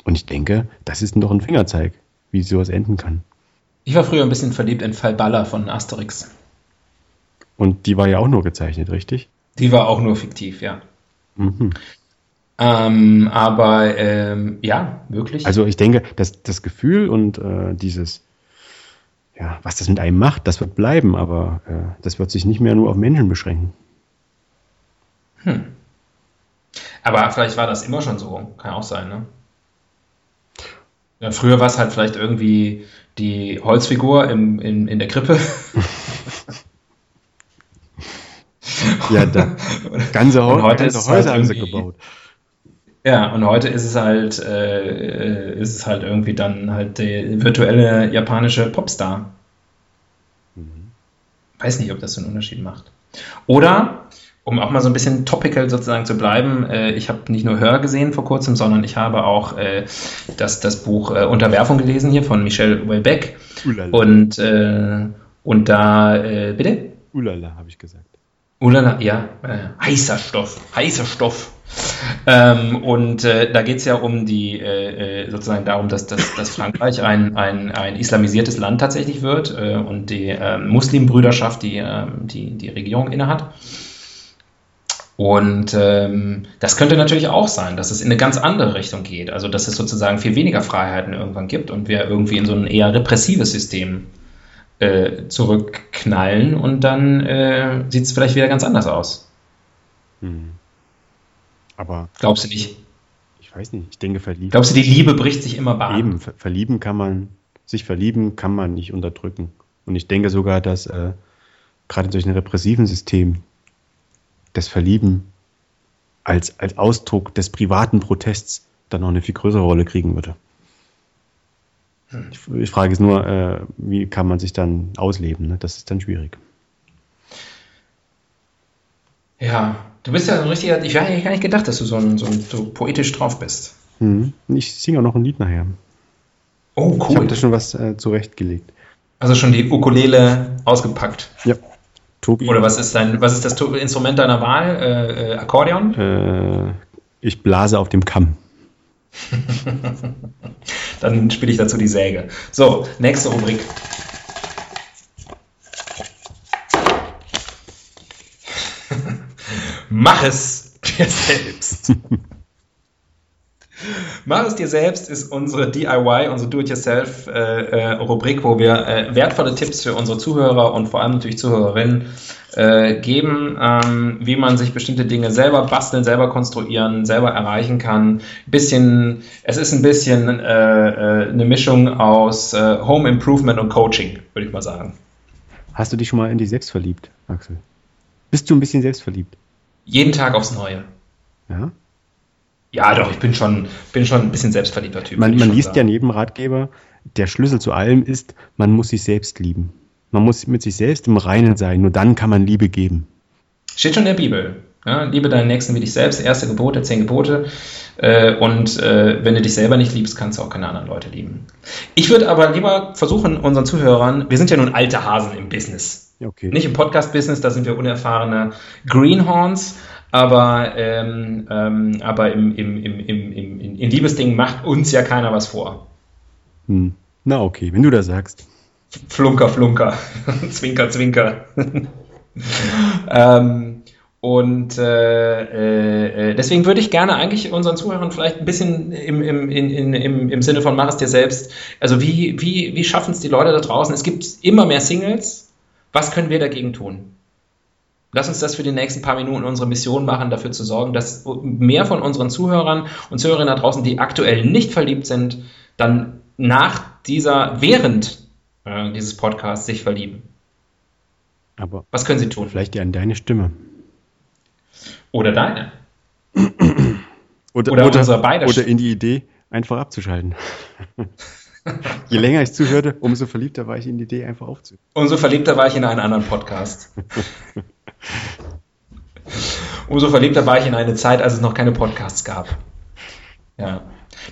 Und ich denke, das ist noch ein Fingerzeig, wie sowas enden kann. Ich war früher ein bisschen verliebt in Fallballer von Asterix. Und die war ja auch nur gezeichnet, richtig? Die war auch nur fiktiv, ja. Mhm. Ähm, aber ähm, ja, wirklich. Also ich denke, dass das Gefühl und äh, dieses, ja, was das mit einem macht, das wird bleiben, aber äh, das wird sich nicht mehr nur auf Menschen beschränken. Hm. Aber vielleicht war das immer schon so, kann auch sein, ne? Ja, früher war es halt vielleicht irgendwie die Holzfigur im, in, in der Krippe. ja, da, ganze, Ho heute ganze Häuser halt haben sie gebaut. Ja, und heute ist es halt, äh, ist es halt irgendwie dann halt der virtuelle japanische Popstar. Mhm. Weiß nicht, ob das so einen Unterschied macht. Oder, um auch mal so ein bisschen topical sozusagen zu bleiben, äh, ich habe nicht nur Hör gesehen vor kurzem, sondern ich habe auch äh, das, das Buch äh, Unterwerfung gelesen hier von Michel Welbeck. Und, äh, und da, äh, bitte? Ulala, habe ich gesagt. Ulala, ja, äh, heißer Stoff, heißer Stoff. Ähm, und äh, da geht es ja um die, äh, äh, sozusagen darum, dass, dass, dass Frankreich ein, ein, ein islamisiertes Land tatsächlich wird äh, und die äh, Muslimbrüderschaft die, äh, die die Regierung innehat. Und ähm, das könnte natürlich auch sein, dass es in eine ganz andere Richtung geht. Also dass es sozusagen viel weniger Freiheiten irgendwann gibt und wir irgendwie in so ein eher repressives System äh, zurückknallen und dann äh, sieht es vielleicht wieder ganz anders aus. Hm. Aber. Glaubst du nicht? Ich weiß nicht. Ich denke, verlieben. Glaubst du, die Liebe bricht sich immer Bahn? Eben, ver verlieben kann man, sich verlieben kann man nicht unterdrücken. Und ich denke sogar, dass äh, gerade durch ein repressiven System das Verlieben als, als Ausdruck des privaten Protests dann noch eine viel größere Rolle kriegen würde. Hm. Ich, frage es nur, äh, wie kann man sich dann ausleben? Ne? Das ist dann schwierig. Ja, du bist ja so ein richtiger. Ich hätte gar nicht gedacht, dass du so, ein, so, ein, so poetisch drauf bist. Hm. Ich singe auch noch ein Lied nachher. Oh, cool. Ich habe da schon was äh, zurechtgelegt. Also schon die Ukulele ausgepackt. Ja. Tobi. Oder was ist dein, was ist das Instrument deiner Wahl? Äh, äh, Akkordeon? Äh, ich blase auf dem Kamm. Dann spiele ich dazu die Säge. So, nächste Rubrik. Mach es dir selbst. Mach es dir selbst ist unsere DIY, unsere Do-it-yourself-Rubrik, äh, äh, wo wir äh, wertvolle Tipps für unsere Zuhörer und vor allem natürlich Zuhörerinnen äh, geben, ähm, wie man sich bestimmte Dinge selber basteln, selber konstruieren, selber erreichen kann. Bisschen, es ist ein bisschen äh, äh, eine Mischung aus Home Improvement und Coaching, würde ich mal sagen. Hast du dich schon mal in dich selbst verliebt, Axel? Bist du ein bisschen selbstverliebt? Jeden Tag aufs Neue. Ja? Ja, doch, ich bin schon, bin schon ein bisschen selbstverliebter Typ. Man, man liest sagen. ja in jedem Ratgeber, der Schlüssel zu allem ist, man muss sich selbst lieben. Man muss mit sich selbst im Reinen sein, nur dann kann man Liebe geben. Steht schon in der Bibel. Ja, liebe deinen Nächsten wie dich selbst, erste Gebote, zehn Gebote. Äh, und äh, wenn du dich selber nicht liebst, kannst du auch keine anderen Leute lieben. Ich würde aber lieber versuchen, unseren Zuhörern, wir sind ja nun alte Hasen im Business. Okay. Nicht im Podcast-Business, da sind wir unerfahrene Greenhorns, aber, ähm, ähm, aber im, im, im, im, im, in Liebesdingen macht uns ja keiner was vor. Hm. Na okay, wenn du das sagst. Flunker, Flunker, Zwinker, Zwinker. ähm, und äh, äh, deswegen würde ich gerne eigentlich unseren Zuhörern vielleicht ein bisschen im, im, in, im, im Sinne von mach es dir selbst, also wie, wie, wie schaffen es die Leute da draußen? Es gibt immer mehr Singles. Was können wir dagegen tun? Lass uns das für die nächsten paar Minuten unsere Mission machen, dafür zu sorgen, dass mehr von unseren Zuhörern und Zuhörerinnen da draußen, die aktuell nicht verliebt sind, dann nach dieser, während äh, dieses Podcasts sich verlieben. Aber was können sie tun? Vielleicht ja in deine Stimme. Oder deine. oder, oder, oder, beide oder in die Idee, einfach abzuschalten. Je länger ich zuhörte, umso verliebter war ich in die Idee, einfach aufzuhören. Umso verliebter war ich in einen anderen Podcast. Umso verliebter war ich in eine Zeit, als es noch keine Podcasts gab. Ja.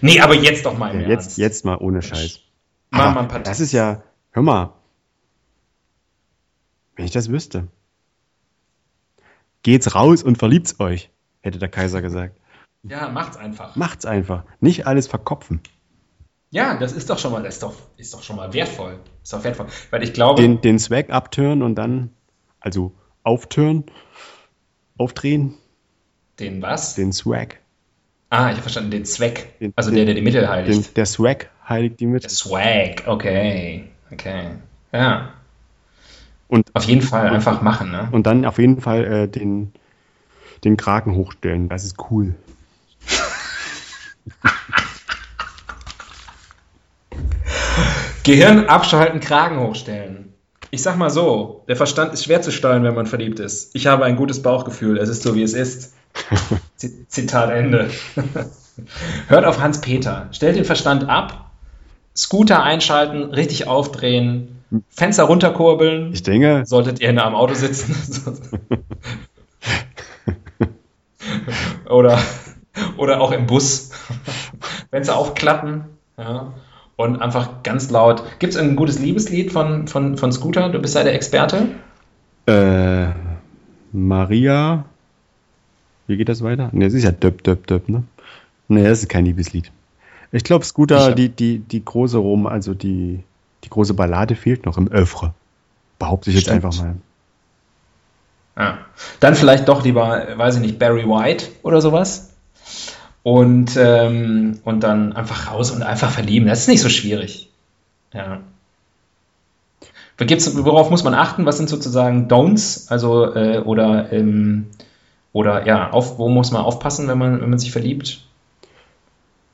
Nee, aber jetzt doch mal im ja, jetzt, Ernst. Jetzt mal ohne Scheiß. Mach mal ein paar Das ist ja, hör mal, wenn ich das wüsste. Geht's raus und verliebt's euch, hätte der Kaiser gesagt. Ja, macht's einfach. Macht's einfach. Nicht alles verkopfen. Ja, das ist doch schon mal, das ist doch, ist doch schon mal wertvoll. Ist doch wertvoll. Weil ich glaube. Den, den Swag abtören und dann, also auftören, aufdrehen. Den was? Den Swag. Ah, ich habe verstanden, den Zweck. Den, also der, der die Mittel heiligt. Den, der Swag heiligt die Mittel. Der Swag, okay. Okay. Ja. Und auf jeden Fall und, einfach machen, ne? Und dann auf jeden Fall äh, den, den Kraken hochstellen. Das ist cool. Gehirn abschalten, Kragen hochstellen. Ich sag mal so, der Verstand ist schwer zu steuern, wenn man verliebt ist. Ich habe ein gutes Bauchgefühl, es ist so, wie es ist. Zitat Ende. Hört auf Hans Peter. Stellt den Verstand ab, Scooter einschalten, richtig aufdrehen, Fenster runterkurbeln. Ich denke. Solltet ihr am Auto sitzen. oder, oder auch im Bus. Fenster aufklappen. Ja. Und einfach ganz laut. Gibt es ein gutes Liebeslied von, von, von Scooter? Du bist ja der Experte. Äh, Maria. Wie geht das weiter? Ne, es ist ja Döp, Döp, Döp, ne? Ne, das ist kein Liebeslied. Ich glaube, Scooter, ich die, die, die große Rom, also die, die große Ballade fehlt noch im Öffre. Behaupte ich jetzt Stimmt. einfach mal. Ja. Dann vielleicht doch lieber, weiß ich nicht, Barry White oder sowas. Und, ähm, und dann einfach raus und einfach verlieben. Das ist nicht so schwierig. Ja. Gibt's, worauf muss man achten? Was sind sozusagen Don'ts? Also, äh, oder, ähm, oder ja, auf, wo muss man aufpassen, wenn man, wenn man sich verliebt?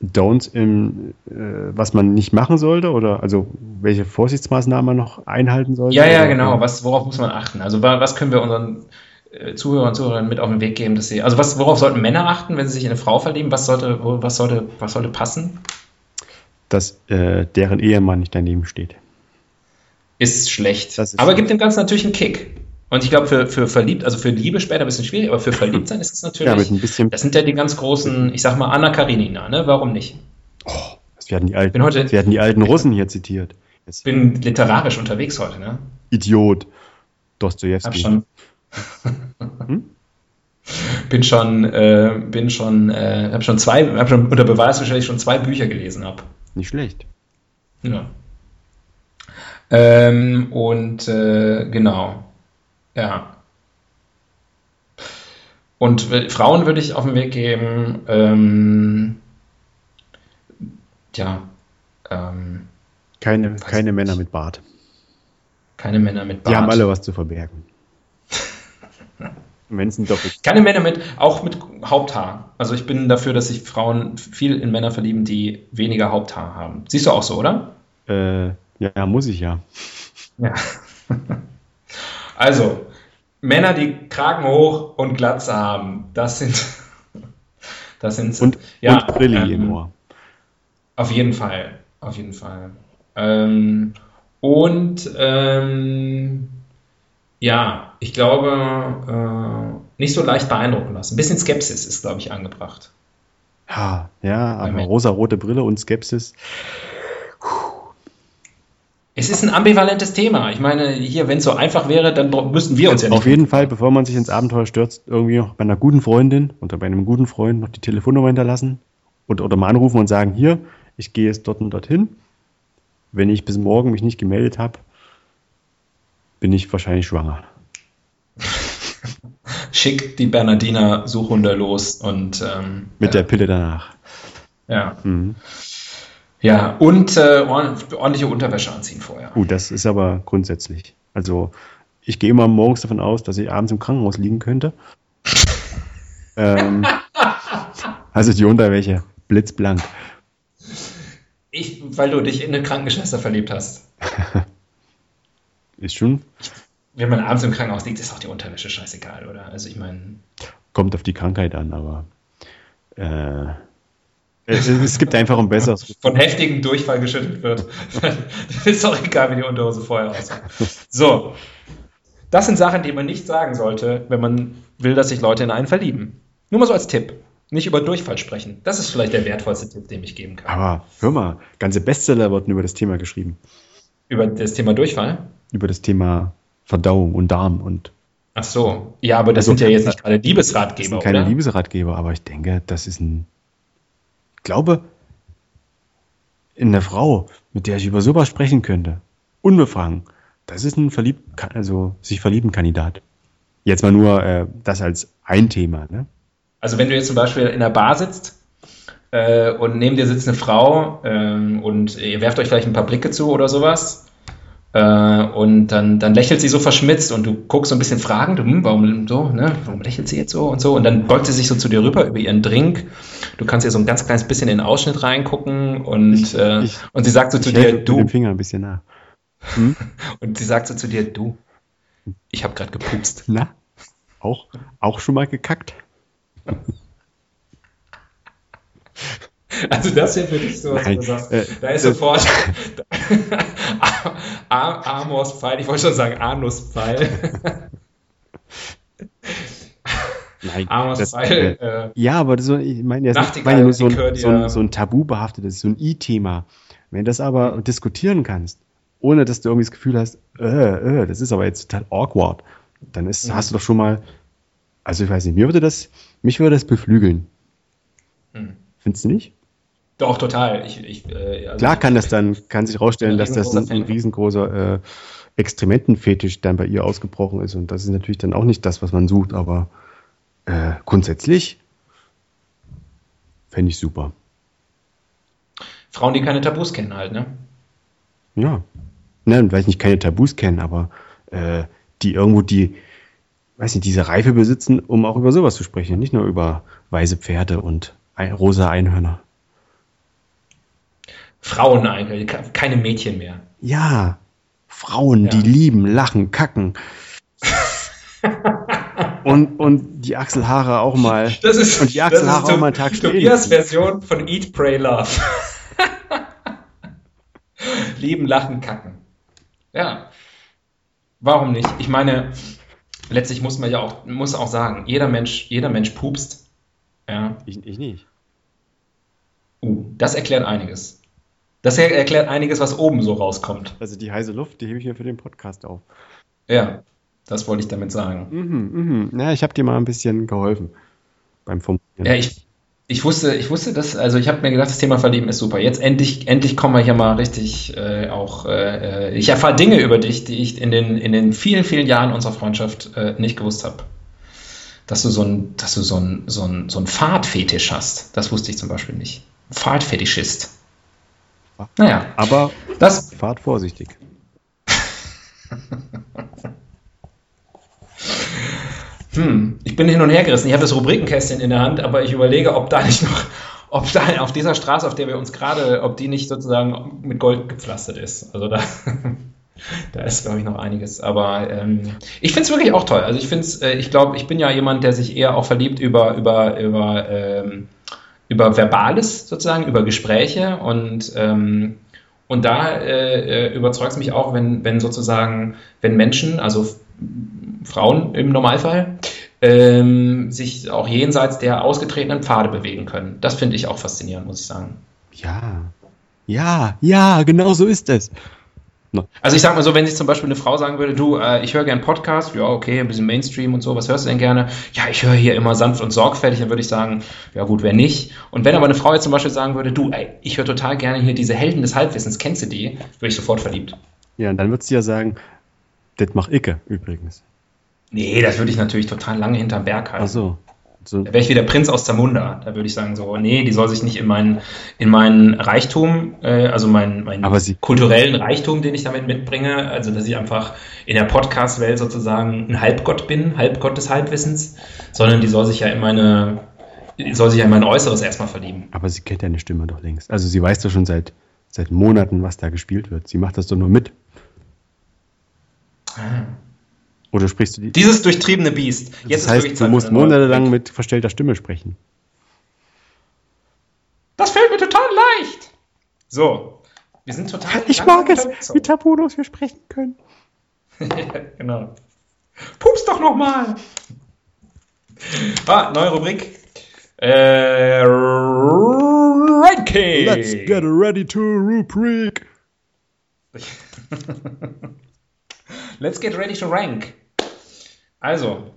Don'ts im, äh, was man nicht machen sollte oder also welche Vorsichtsmaßnahmen man noch einhalten sollte? Ja, ja, genau. Was, worauf muss man achten? Also was können wir unseren äh, Zuhörern und Zuhörern mit auf den Weg geben, dass sie, also was, worauf sollten Männer achten, wenn sie sich in eine Frau verlieben? Was sollte, was sollte, was sollte passen? Dass äh, deren Ehemann nicht daneben steht. Ist schlecht. Ist aber gibt dem Ganzen natürlich einen Kick. Und ich glaube, für, für verliebt, also für Liebe später ein bisschen schwierig, aber für verliebt sein ist es natürlich. Ja, mit ein bisschen. Das sind ja die ganz großen, ich sag mal, Anna Karinina, ne? Warum nicht? Oh, das werden die alten, heute, das werden die alten Russen hier zitiert. Ich bin literarisch unterwegs heute, ne? Idiot. Dostojewski. Hab schon. Hm? Bin schon, äh, bin schon, äh, hab schon zwei, hab schon unter Beweis gestellt, ich schon zwei Bücher gelesen habe. Nicht schlecht. Ja. Ähm, und äh, genau. Ja. Und Frauen würde ich auf den Weg geben, ähm, ja. Ähm, keine keine Männer mit Bart. Keine Männer mit Bart. Die haben alle was zu verbergen. Menschen doppelt. Keine Männer mit, auch mit Haupthaar. Also ich bin dafür, dass sich Frauen viel in Männer verlieben, die weniger Haupthaar haben. Siehst du auch so, oder? Äh, ja, muss ich ja. Ja. Also, Männer, die Kragen hoch und Glatze haben, das sind. Das sind und, ja, und Brille ähm, im Ohr. Auf jeden Fall. Auf jeden Fall. Ähm, und ähm, ja, ich glaube, äh, nicht so leicht beeindrucken lassen. Ein bisschen Skepsis ist, glaube ich, angebracht. Ja, ja, aber rosa-rote Brille und Skepsis. Es ist ein ambivalentes Thema. Ich meine, hier, wenn es so einfach wäre, dann müssten wir uns ja nicht. Auf jeden Fall, bevor man sich ins Abenteuer stürzt, irgendwie noch bei einer guten Freundin oder bei einem guten Freund noch die Telefonnummer hinterlassen und, oder mal anrufen und sagen: Hier, ich gehe jetzt dort und dorthin. Wenn ich bis morgen mich nicht gemeldet habe, bin ich wahrscheinlich schwanger. Schickt die Bernardiner Suchhunde los und. Ähm, Mit der Pille danach. Ja. Mhm. Ja, und äh, ordentliche Unterwäsche anziehen vorher. Uh, das ist aber grundsätzlich. Also ich gehe immer morgens davon aus, dass ich abends im Krankenhaus liegen könnte. ähm, also die Unterwäsche, blitzblank. Ich, weil du dich in eine Krankenschwester verliebt hast. ist schon. Wenn man abends im Krankenhaus liegt, ist auch die Unterwäsche scheißegal, oder? Also ich meine. Kommt auf die Krankheit an, aber. Äh, es, es, gibt einfach ein besseres. Von heftigem Durchfall geschüttelt wird. ist doch egal, wie die Unterhose vorher aussah. So. Das sind Sachen, die man nicht sagen sollte, wenn man will, dass sich Leute in einen verlieben. Nur mal so als Tipp. Nicht über Durchfall sprechen. Das ist vielleicht der wertvollste Tipp, den ich geben kann. Aber hör mal, ganze Bestseller wurden über das Thema geschrieben. Über das Thema Durchfall? Über das Thema Verdauung und Darm und. Ach so. Ja, aber das also, sind ja jetzt nicht gerade Liebesratgeber, das sind keine oder? Liebesratgeber, aber ich denke, das ist ein glaube, in der Frau, mit der ich über sowas sprechen könnte, unbefangen, das ist ein verliebt, also sich verlieben Kandidat. Jetzt mal nur äh, das als ein Thema. Ne? Also wenn du jetzt zum Beispiel in der Bar sitzt äh, und neben dir sitzt eine Frau ähm, und ihr werft euch vielleicht ein paar Blicke zu oder sowas äh, und dann, dann lächelt sie so verschmitzt und du guckst so ein bisschen fragend, hm, warum so, ne? Warum lächelt sie jetzt so und so? Und dann beugt sie sich so zu dir rüber über ihren Drink. Du kannst ihr so ein ganz kleines bisschen in den Ausschnitt reingucken und, ich, äh, ich, und sie sagt so zu dir, du. Dem Finger ein bisschen nach. Hm? und sie sagt so zu dir, du, ich habe gerade gepupst. Na? Auch, auch schon mal gekackt? Also das hier für dich so, Nein, also, äh, da ist sofort Amos Pfeil, ich wollte schon sagen Anus-Pfeil. Nein, Amos das, Pfeil. Äh, äh, ja, aber so, ich meine, das ist meine, so, ein, so, ein, so ein tabu behaftetes, so ein I-Thema. Wenn du das aber mhm. diskutieren kannst, ohne dass du irgendwie das Gefühl hast, äh, äh, das ist aber jetzt total awkward, dann ist, mhm. hast du doch schon mal, also ich weiß nicht, mir würde das, mich würde das beflügeln. Mhm. Findest du nicht? Doch, total. Ich, ich, äh, also Klar kann das dann, kann sich rausstellen, dass das ein, ein riesengroßer Extrementenfetisch dann bei ihr ausgebrochen ist. Und das ist natürlich dann auch nicht das, was man sucht, aber äh, grundsätzlich fände ich super. Frauen, die keine Tabus kennen halt, ne? Ja. Nein, weil ich nicht keine Tabus kenne, aber äh, die irgendwo die, weiß nicht, diese Reife besitzen, um auch über sowas zu sprechen, nicht nur über weiße Pferde und rosa Einhörner. Frauen eigentlich, keine Mädchen mehr. Ja, Frauen, ja. die lieben, lachen, kacken. und, und die Achselhaare auch mal. Das ist, und die Achselhaare auch mal einen Tag stehen. Tobias Version von Eat, Pray, Love. Lieben, lachen, kacken. Ja. Warum nicht? Ich meine, letztlich muss man ja auch, muss auch sagen, jeder Mensch, jeder Mensch pupst. Ja. Ich, ich nicht. Uh, das erklärt einiges. Das erklärt einiges, was oben so rauskommt. Also die heiße Luft, die hebe ich mir für den Podcast auf. Ja, das wollte ich damit sagen. Mhm, mhm. Ja, ich habe dir mal ein bisschen geholfen beim Formulieren. Ja, ich, ich wusste, ich wusste das, also ich habe mir gedacht, das Thema Verlieben ist super. Jetzt endlich, endlich kommen wir hier mal richtig äh, auch, äh, ich erfahre Dinge über dich, die ich in den, in den vielen, vielen Jahren unserer Freundschaft äh, nicht gewusst habe. Dass du so ein, dass du so ein, so ein, so ein Fahrtfetisch hast. Das wusste ich zum Beispiel nicht. Fahrtfetischist. Naja. Aber das fahrt vorsichtig. hm, ich bin hin und her gerissen. Ich habe das Rubrikenkästchen in der Hand, aber ich überlege, ob da nicht noch, ob da auf dieser Straße, auf der wir uns gerade, ob die nicht sozusagen mit Gold gepflastert ist. Also da, da ist, glaube ich, noch einiges. Aber ähm, ich finde es wirklich auch toll. Also ich finde es, äh, ich glaube, ich bin ja jemand, der sich eher auch verliebt über, über, über ähm, über Verbales sozusagen, über Gespräche und ähm, und da äh, äh überzeugt es mich auch, wenn, wenn sozusagen, wenn Menschen, also Frauen im Normalfall, ähm, sich auch jenseits der ausgetretenen Pfade bewegen können. Das finde ich auch faszinierend, muss ich sagen. Ja, ja, ja, genau so ist es. No. Also ich sag mal so, wenn sich zum Beispiel eine Frau sagen würde, du, äh, ich höre gerne Podcast, ja, okay, ein bisschen Mainstream und so, was hörst du denn gerne? Ja, ich höre hier immer sanft und sorgfältig, dann würde ich sagen, ja gut, wer nicht? Und wenn aber eine Frau jetzt zum Beispiel sagen würde, du, ey, ich höre total gerne hier diese Helden des Halbwissens, kennst du die? Würde ich sofort verliebt. Ja, und dann würde sie ja sagen, das macht Icke übrigens. Nee, das würde ich natürlich total lange hinterm Berg halten. Ach so. So. Da wäre ich wie der Prinz aus Zamunda. Da würde ich sagen, so, nee, die soll sich nicht in meinen, in meinen Reichtum, äh, also meinen, meinen kulturellen Reichtum, den ich damit mitbringe, also dass ich einfach in der Podcast-Welt sozusagen ein Halbgott bin, Halbgott des Halbwissens, sondern die soll sich ja in meine, soll sich ja in mein Äußeres erstmal verlieben. Aber sie kennt deine Stimme doch längst. Also sie weiß doch schon seit, seit Monaten, was da gespielt wird. Sie macht das doch nur mit. Ah. Oder sprichst du die? Dieses durchtriebene Biest. Jetzt das heißt, du musst monatelang mit verstellter Stimme sprechen. Das fällt mir total leicht. So, wir sind total. Ich mag es, wie tabulos wir sprechen können. genau. Pups doch noch mal. Ah, neue Rubrik. Äh, Ranking. Let's get ready to Rubrik. Let's get ready to rank. Also,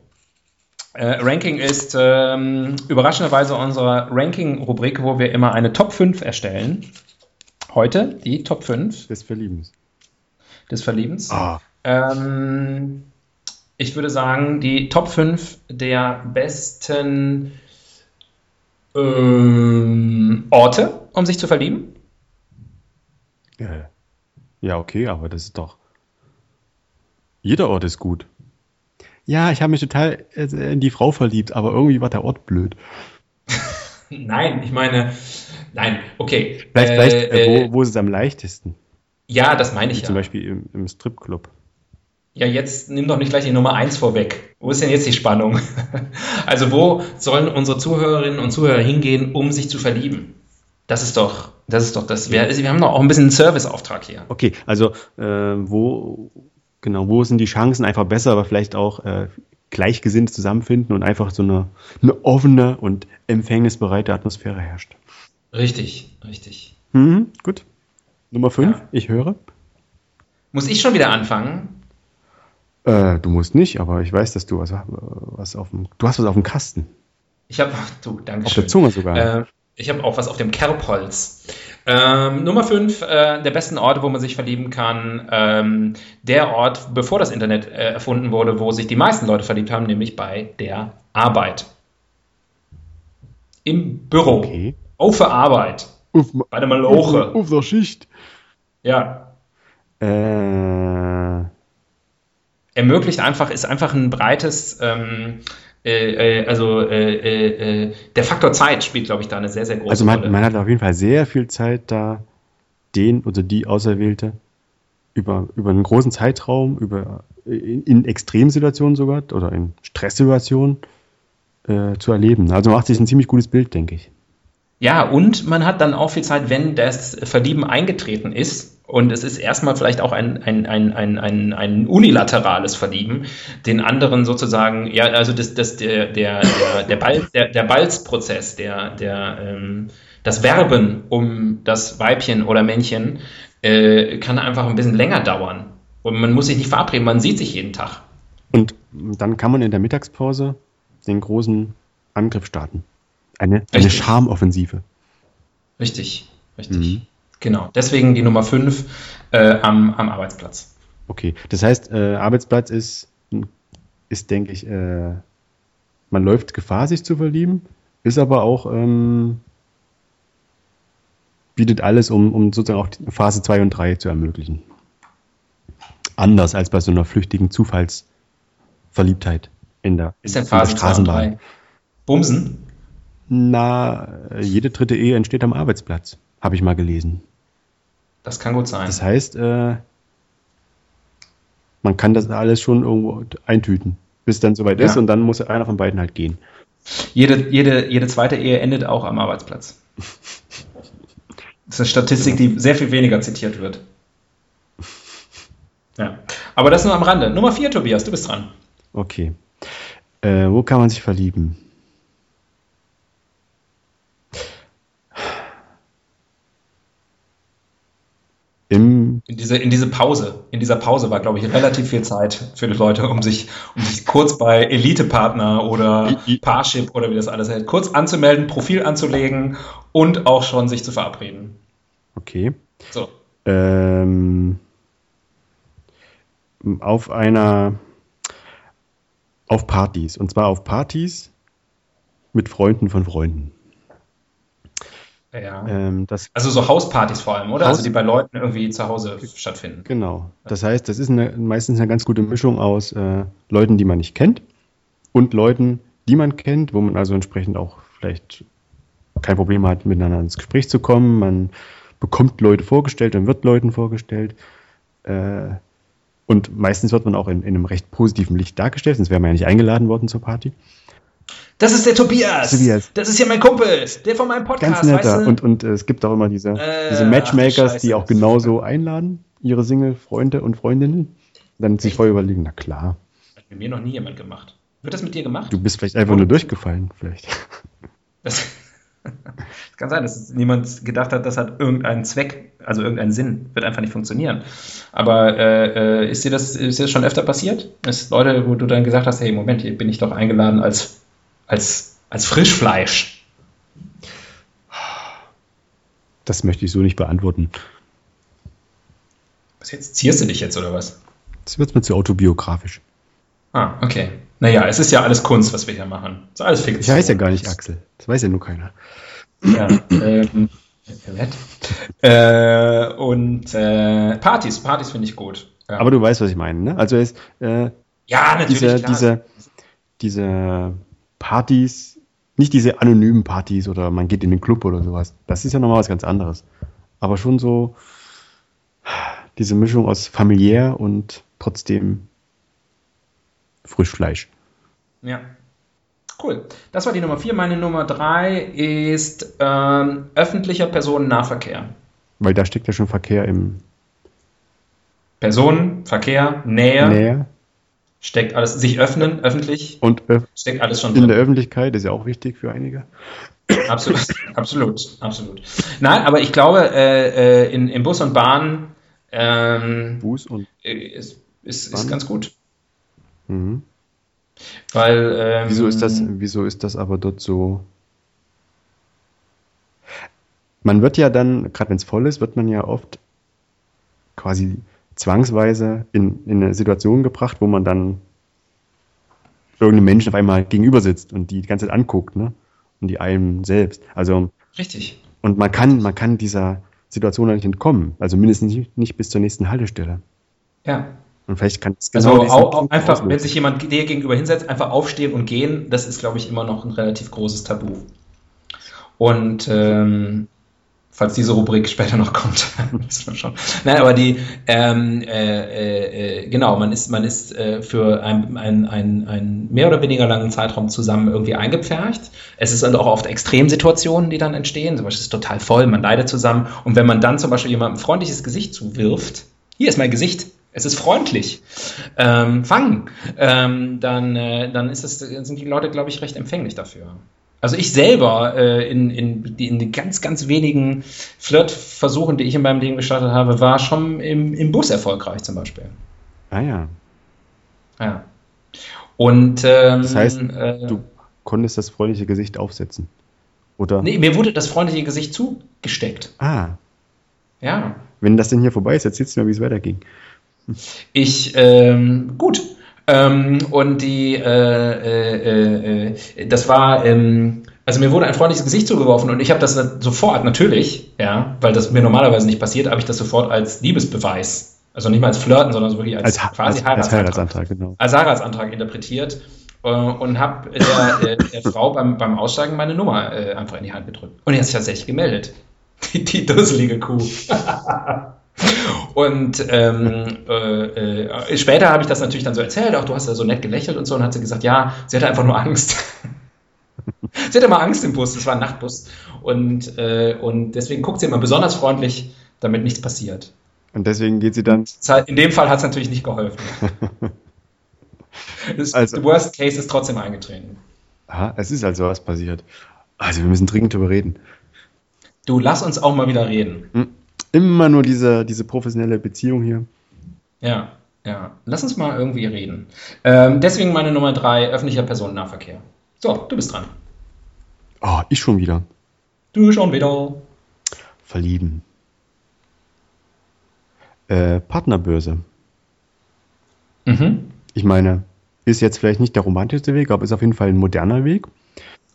äh, Ranking ist ähm, überraschenderweise unsere Ranking-Rubrik, wo wir immer eine Top 5 erstellen. Heute die Top 5. Des Verliebens. Des Verliebens. Ah. Ähm, ich würde sagen, die Top 5 der besten ähm, Orte, um sich zu verlieben. Ja. ja, okay, aber das ist doch. Jeder Ort ist gut. Ja, ich habe mich total äh, in die Frau verliebt, aber irgendwie war der Ort blöd. nein, ich meine, nein, okay. Vielleicht, äh, vielleicht äh, wo, wo ist es am leichtesten? Ja, das meine ich ja. Zum Beispiel im, im Stripclub. Ja, jetzt nimm doch nicht gleich die Nummer 1 vorweg. Wo ist denn jetzt die Spannung? also wo sollen unsere Zuhörerinnen und Zuhörer hingehen, um sich zu verlieben? Das ist doch, das ist doch das. Wir, wir haben doch auch ein bisschen einen Serviceauftrag hier. Okay, also äh, wo, Genau, wo sind die Chancen einfach besser, aber vielleicht auch äh, gleichgesinnt zusammenfinden und einfach so eine, eine offene und empfängnisbereite Atmosphäre herrscht. Richtig, richtig. Mhm, gut. Nummer 5, ja. ich höre. Muss ich schon wieder anfangen? Äh, du musst nicht, aber ich weiß, dass du was, was auf dem, du hast was auf dem Kasten. Ich habe, du, danke Auf der Zunge sogar. Äh, Ich habe auch was auf dem Kerbholz. Ähm, Nummer 5 äh, der besten Orte, wo man sich verlieben kann. Ähm, der Ort, bevor das Internet äh, erfunden wurde, wo sich die meisten Leute verliebt haben, nämlich bei der Arbeit. Im Büro. Okay. Auf der Arbeit. Auf, Bei der Maloche. auf, auf der Schicht. Ja. Äh, Ermöglicht einfach, ist einfach ein breites, ähm, äh, äh, also äh, äh, äh, der Faktor Zeit spielt, glaube ich, da eine sehr, sehr große also man, Rolle. man hat auf jeden Fall sehr viel Zeit da, den oder die Auserwählte über, über einen großen Zeitraum, über in, in Extremsituationen sogar oder in Stresssituationen äh, zu erleben. Also macht sich ein ziemlich gutes Bild, denke ich. Ja, und man hat dann auch viel Zeit, wenn das Verlieben eingetreten ist. Und es ist erstmal vielleicht auch ein, ein, ein, ein, ein, ein unilaterales Verlieben, den anderen sozusagen, ja, also das, das, der, der, der, der, Ball, der, der Balzprozess, der, der, ähm, das Werben um das Weibchen oder Männchen äh, kann einfach ein bisschen länger dauern. Und man muss sich nicht verabreden, man sieht sich jeden Tag. Und dann kann man in der Mittagspause den großen Angriff starten. Eine, eine Richtig. Charmoffensive. Richtig, richtig. Mhm. Genau. Deswegen die Nummer 5 äh, am, am Arbeitsplatz. Okay, das heißt, äh, Arbeitsplatz ist, ist denke ich, äh, man läuft Gefahr, sich zu verlieben, ist aber auch, ähm, bietet alles, um, um sozusagen auch Phase 2 und 3 zu ermöglichen. Anders als bei so einer flüchtigen Zufallsverliebtheit in der, Ist in der Phase 2 und Straßenbahn. 3? Bumsen? Na, jede dritte Ehe entsteht am Arbeitsplatz, habe ich mal gelesen. Das kann gut sein. Das heißt, äh, man kann das alles schon irgendwo eintüten, bis es dann soweit Ja. ist und dann muss einer von beiden halt gehen. Jede, jede, jede zweite Ehe endet auch am Arbeitsplatz. Das ist eine Statistik, die sehr viel weniger zitiert wird. Ja. Aber das nur am Rande. Nummer 4, Tobias, du bist dran. Okay. Äh, wo kann man sich verlieben? Im, In diese, in diese Pause. In dieser Pause war, glaube ich, relativ viel Zeit für die Leute, um sich, um sich kurz bei Elite-Partner oder Parship oder wie das alles heißt, kurz anzumelden, Profil anzulegen und auch schon sich zu verabreden. okay. So. Ähm, auf einer, auf Partys. Und zwar auf Partys mit Freunden von Freunden. Ja. Ähm, Also so Hauspartys vor allem, oder? Haus- Also die bei Leuten irgendwie zu Hause stattfinden. Genau. Das heißt, das ist eine, meistens eine ganz gute Mischung aus äh, Leuten, die man nicht kennt und Leuten, die man kennt, wo man also entsprechend auch vielleicht kein Problem hat, miteinander ins Gespräch zu kommen. Man bekommt Leute vorgestellt und wird Leuten vorgestellt. Äh, und meistens wird man auch in, in einem recht positiven Licht dargestellt, sonst wäre man ja nicht eingeladen worden zur Party. Das ist der Tobias. Tobias. Das ist ja mein Kumpel, der von meinem Ganz Podcast, netter. weißt du? Und, und äh, es gibt auch immer diese, Äh, diese Matchmakers, Scheiße. die auch genauso einladen, ihre Single-Freunde und Freundinnen. Dann sich vorher überlegen, na klar. Hat mit mir noch nie jemand gemacht. Wird das mit dir gemacht? Du bist vielleicht einfach nur durchgefallen, vielleicht. Das, das kann sein, dass niemand gedacht hat, das hat irgendeinen Zweck, also irgendeinen Sinn. Wird einfach nicht funktionieren. Aber äh, äh, ist, dir das, ist dir das schon öfter passiert? Ist Leute, wo du dann gesagt hast, hey, Moment, hier bin ich doch eingeladen als, als, als Frischfleisch. Das möchte ich so nicht beantworten. Was jetzt? Zierst du dich jetzt oder was? Das wird mir zu autobiografisch. Ah, okay. Naja, es ist ja alles Kunst, was wir hier machen. Es ist alles Ich Fiktion. heiße ja gar nicht Axel. Das weiß ja nur keiner. Ja, ähm, äh, und äh, Partys, Partys finde ich gut. Ja, Aber du weißt, was ich meine, ne? Also es, äh, ja natürlich. diese, klar. diese, diese Partys, nicht diese anonymen Partys oder man geht in den Club oder sowas. Das ist ja nochmal was ganz anderes. Aber schon so diese Mischung aus familiär und trotzdem Frischfleisch. Ja. Cool. Das war die Nummer 4. Meine Nummer 3 ist ähm, öffentlicher Personennahverkehr. Weil da steckt ja schon Verkehr im Personen, Verkehr, Nähe, Nähe steckt alles, sich öffnen, öffentlich, und öff steckt alles schon in drin. der Öffentlichkeit ist ja auch wichtig für einige. Absolut, absolut, absolut. Nein, aber ich glaube, äh, äh, in, in Bus und Bahn ähm, Bus und äh, ist, ist, ist Bahn? ganz gut. mhm. Weil, ähm, wieso ist das, wieso ist das aber dort so Man wird ja dann, gerade wenn es voll ist, wird man ja oft quasi zwangsweise in, in eine Situation gebracht, wo man dann irgendeinem Menschen auf einmal gegenüber sitzt und die die ganze Zeit anguckt, ne? Und die einem selbst. Also. Richtig. Und man kann, man kann dieser Situation nicht entkommen. Also mindestens nicht, nicht bis zur nächsten Haltestelle. Ja. Und vielleicht kann es Also genau diesen auch, Punkt einfach, auslösen. wenn sich jemand dir gegenüber hinsetzt, einfach aufstehen und gehen, das ist, glaube ich, immer noch ein relativ großes Tabu. Und ähm, falls diese Rubrik später noch kommt, wissen wir schon. Nein, aber die, ähm, äh, äh, genau, man ist, man ist äh, für ein, ein, ein, ein mehr oder weniger langen Zeitraum zusammen irgendwie eingepfercht. Es ist dann auch oft Extremsituationen, die dann entstehen. Zum Beispiel ist es total voll, man leidet zusammen. Und wenn man dann zum Beispiel jemandem ein freundliches Gesicht zuwirft, hier ist mein Gesicht, es ist freundlich, ähm, fangen, ähm, dann, äh, dann ist es, sind die Leute, glaube ich, recht empfänglich dafür. Also ich selber äh, in, in, in den ganz, ganz wenigen Flirtversuchen, die ich in meinem Leben gestartet habe, war schon im, im Bus erfolgreich zum Beispiel. Ah ja. Ja. Und ähm, Das heißt, äh, Du konntest das freundliche Gesicht aufsetzen. Oder? nee, mir wurde das freundliche Gesicht zugesteckt. Ah, Ja. wenn das denn hier vorbei ist, erzählst du mir, wie es weiterging. Ich, ähm, gut. Ähm, und die, äh, äh, äh, das war, ähm, also mir wurde ein freundliches Gesicht zugeworfen und ich habe das sofort, natürlich, ja, weil das mir normalerweise nicht passiert, habe ich das sofort als Liebesbeweis, also nicht mal als Flirten, sondern so wirklich als, Als, quasi als, als Heiratsantrag, Heiratsantrag, genau. als Heiratsantrag interpretiert äh, und habe der, der, der Frau beim, beim Aussteigen meine Nummer äh, einfach in die Hand gedrückt. Und die hat sich tatsächlich gemeldet. Die, die dusselige Kuh. Und ähm, äh, äh, später habe ich das natürlich dann so erzählt, auch du hast ja so nett gelächelt und so, und hat sie gesagt, ja, sie hatte einfach nur Angst. sie hatte mal Angst im Bus, das war ein Nachtbus. Und, äh, und deswegen guckt sie immer besonders freundlich, damit nichts passiert. Und deswegen geht sie dann. In dem Fall hat es natürlich nicht geholfen. Das, Also- the worst case ist trotzdem eingetreten. Aha, es ist also was passiert. Also wir müssen dringend drüber reden. Du, lass uns auch mal wieder reden. Immer nur diese, diese professionelle Beziehung hier. Ja, ja. Lass uns mal irgendwie reden. Ähm, deswegen meine Nummer drei, öffentlicher Personennahverkehr. So, du bist dran. Oh, ich schon wieder. Du schon wieder. Verlieben. Äh, Partnerbörse. Mhm. Ich meine, ist jetzt vielleicht nicht der romantischste Weg, aber ist auf jeden Fall ein moderner Weg.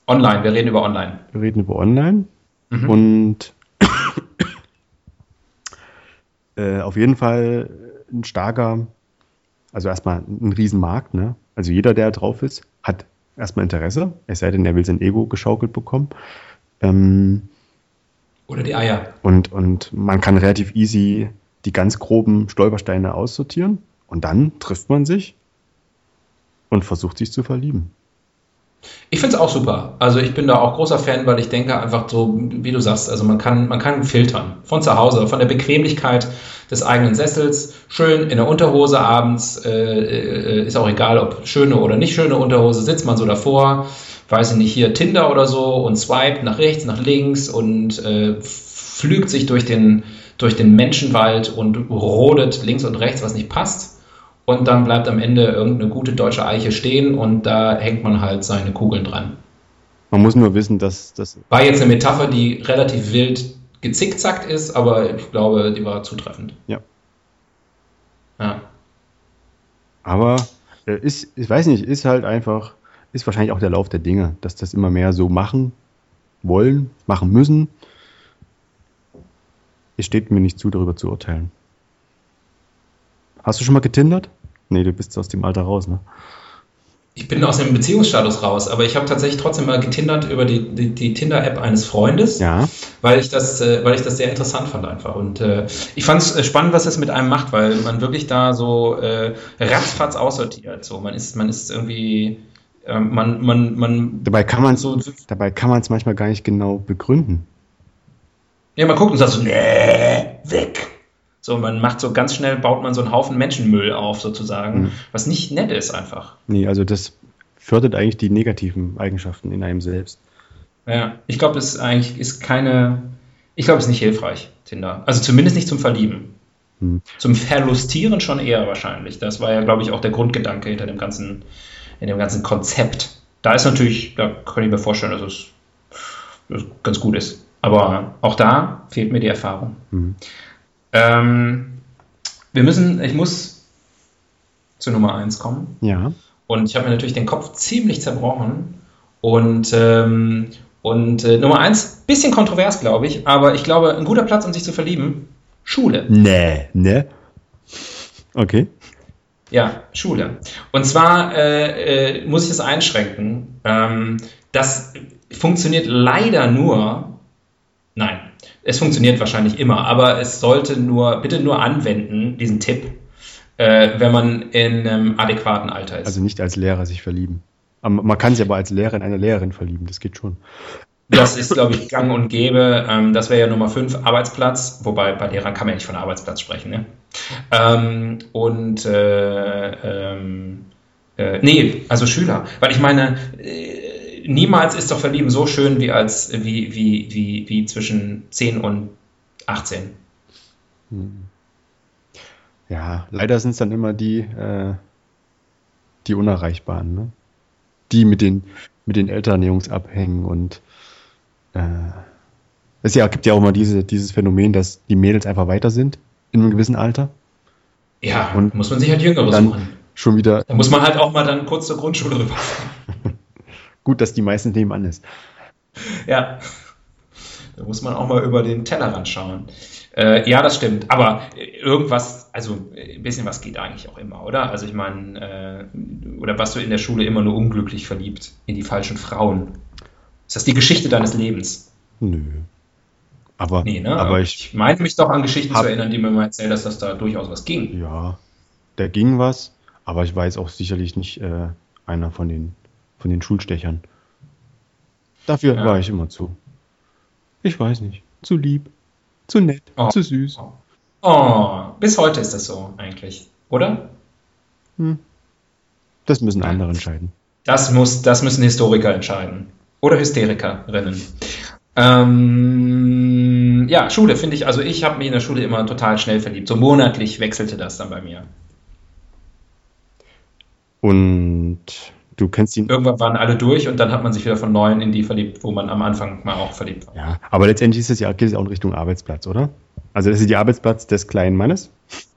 Online, wir reden über Online. Wir reden über Online. Mhm. Und äh, auf jeden Fall ein starker, also erstmal ein Riesenmarkt. Ne? Also jeder, der drauf ist, hat erstmal Interesse, es sei denn, er will sein Ego geschaukelt bekommen. Ähm, Oder die Eier. und, und man kann relativ easy die ganz groben Stolpersteine aussortieren und dann trifft man sich und versucht sich zu verlieben. Ich finde es auch super. Also ich bin da auch großer Fan, weil ich denke einfach so, wie du sagst, also man kann, man kann filtern. Von zu Hause, von der Bequemlichkeit des eigenen Sessels. Schön in der Unterhose abends, äh, äh, ist auch egal, ob schöne oder nicht schöne Unterhose, sitzt man so davor, weiß ich nicht, hier Tinder oder so und swiped nach rechts, nach links und äh, pflügt sich durch den, durch den Menschenwald und rodet links und rechts, was nicht passt. Und dann bleibt am Ende irgendeine gute deutsche Eiche stehen und da hängt man halt seine Kugeln dran. Man muss nur wissen, dass das War jetzt eine Metapher, die relativ wild gezickzackt ist, aber ich glaube, die war zutreffend. Ja. Ja. Aber äh, ist, ich weiß nicht, ist halt einfach, ist wahrscheinlich auch der Lauf der Dinge, dass das immer mehr so machen wollen, machen müssen. Es steht mir nicht zu, darüber zu urteilen. Hast du schon mal getindert? Nee, du bist aus dem Alter raus, ne? Ich bin aus dem Beziehungsstatus raus, aber ich habe tatsächlich trotzdem mal getindert über die, die, die Tinder-App eines Freundes, Ja. weil, ich das, äh, weil ich das sehr interessant fand einfach. Und äh, ich fand es spannend, was es mit einem macht, weil man wirklich da so äh, ratzfatz aussortiert. So, man ist, man ist irgendwie, äh, man, man, man Dabei kann man so dabei kann man es manchmal gar nicht genau begründen. Ja, man guckt und sagt so, nee, weg. So, man macht so ganz schnell, baut man so einen Haufen Menschenmüll auf, sozusagen, Mhm. was nicht nett ist einfach. Nee, also das fördert eigentlich die negativen Eigenschaften in einem selbst. Ja, ich glaube, es ist eigentlich ist keine, ich glaube, es ist nicht hilfreich, Tinder. Also zumindest nicht zum Verlieben. Hm. Zum Verlustieren schon eher wahrscheinlich. Das war ja, glaube ich, auch der Grundgedanke hinter dem ganzen, in dem ganzen Konzept. Da ist natürlich, da kann ich mir vorstellen, dass es, dass es ganz gut ist. Aber auch da fehlt mir die Erfahrung. Mhm. Ähm, wir müssen, ich muss zu Nummer 1 kommen. Ja. Und ich habe mir natürlich den Kopf ziemlich zerbrochen. Und, ähm, und äh, Nummer 1, bisschen kontrovers, glaube ich, aber ich glaube, ein guter Platz, um sich zu verlieben, Schule. Nee, ne? Okay. Ja, Schule. Und zwar äh, äh, muss ich es einschränken. Ähm, das funktioniert leider nur, nein, es funktioniert wahrscheinlich immer, aber es sollte nur, bitte nur anwenden, diesen Tipp, äh, wenn man in einem adäquaten Alter ist. Also nicht als Lehrer sich verlieben. Man kann sich aber als Lehrer in eine Lehrerin verlieben, das geht schon. Das ist, glaube ich, gang und gäbe. Ähm, das wäre ja Nummer 5, Arbeitsplatz. Wobei bei Lehrern kann man ja nicht von Arbeitsplatz sprechen. Ne? Ähm, und äh, ähm, äh, nee, also Schüler. Weil ich meine, äh, niemals ist doch Verlieben so schön wie als wie, wie, wie, wie zwischen 10 und 18. Ja, leider sind es dann immer die, äh, die Unerreichbaren, ne? Die mit den, mit den älteren Jungs abhängen und äh, es ja, gibt ja auch immer diese, dieses Phänomen, dass die Mädels einfach weiter sind in einem gewissen Alter. Ja, Und muss man sich halt Jüngere dann suchen. schon wieder Da muss man halt auch mal dann kurz zur Grundschule rüber. gut, dass die meistens nebenan ist. Ja. Da muss man auch mal über den Tellerrand schauen. Äh, ja, das stimmt. Aber äh, irgendwas, also äh, ein bisschen was geht eigentlich auch immer, oder? Also ich meine, äh, oder warst du in der Schule immer nur unglücklich verliebt in die falschen Frauen? Ist das die Geschichte deines Lebens? Nö. Aber, Nee, ne? aber ich, ich meine mich doch an Geschichten Hab- zu erinnern, die mir mal erzählt dass da durchaus was ging. ja, da ging was, aber ich jetzt auch sicherlich nicht äh, einer von den, von den Schulstechern. Dafür Ja. war ich immer zu. Ich weiß nicht. Zu lieb, zu nett, Oh. zu süß. Oh, bis heute ist das so eigentlich, oder? Das müssen andere entscheiden. Das, muss, das müssen Historiker entscheiden. Oder Hysterikerinnen. Ähm, ja, Schule finde ich, also ich habe mich in der Schule immer total schnell verliebt. So monatlich wechselte das dann bei mir. Und du kennst ihn. Irgendwann waren alle durch und dann hat man sich wieder von neuen in die verliebt, wo man am Anfang mal auch verliebt war. Ja, aber letztendlich ist es ja, geht es auch in Richtung Arbeitsplatz, oder? Also das ist die Arbeitsplatz des kleinen Mannes.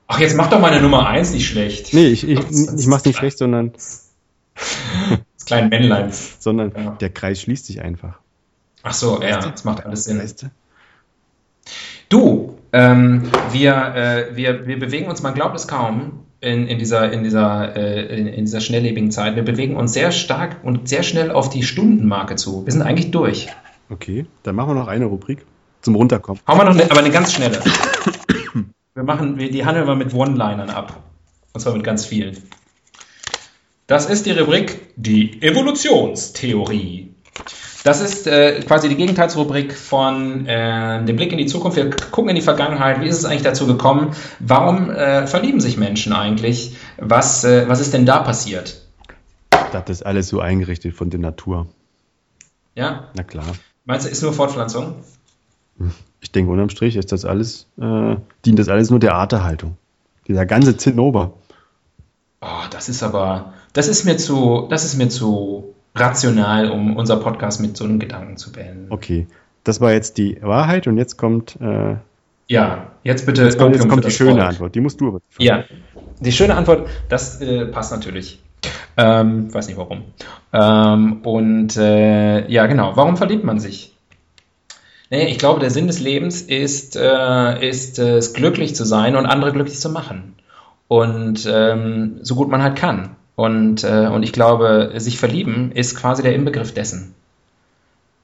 Ach, jetzt mach doch meine Nummer 1 nicht schlecht. Nee, ich, ich, ich mach's nicht schlecht, sondern, Das kleine Männlein. sondern Ja. der Kreis schließt sich einfach. Ach so, ja, das macht alles Sinn. Weißt du? Du, ähm, wir, äh, wir, wir bewegen uns, man glaubt es kaum, in, in, dieser, in, dieser, äh, in, in dieser schnelllebigen Zeit. Wir bewegen uns sehr stark und sehr schnell auf die Stundenmarke zu. Wir sind eigentlich durch. Okay, dann machen wir noch eine Rubrik zum Runterkommen. Hauen wir noch eine, aber eine ganz schnelle. Wir machen, wir, die handeln wir mit One-Linern ab. Und zwar mit ganz vielen. Das ist die Rubrik Die Evolutionstheorie. Das ist äh, quasi die Gegenteilsrubrik von äh, dem Blick in die Zukunft. Wir gucken in die Vergangenheit. Wie ist es eigentlich dazu gekommen? Warum äh, verlieben sich Menschen eigentlich? Was, äh, was ist denn da passiert? Das ist alles so eingerichtet von der Natur. Ja? Na klar. Meinst du, ist nur Fortpflanzung? Ich denke, unterm Strich ist das alles, äh, dient das alles nur der Arterhaltung. Dieser ganze Zinnober. Oh, das ist aber, das ist mir zu, das ist mir zu rational, um unser Podcast mit so einem Gedanken zu beenden. Okay, das war jetzt die Wahrheit und jetzt kommt, äh, Ja, jetzt bitte. jetzt kommt, jetzt kommt die schöne Volk. Antwort. Die musst du aber. Ja, die schöne Antwort, das äh, passt natürlich. Ähm, weiß nicht warum. Ähm, und äh, ja, genau. Warum verliebt man sich? Naja, ich glaube, der Sinn des Lebens ist, äh, ist es glücklich zu sein und andere glücklich zu machen. Und ähm, so gut man halt kann. Und, äh, und ich glaube, sich verlieben ist quasi der Inbegriff dessen.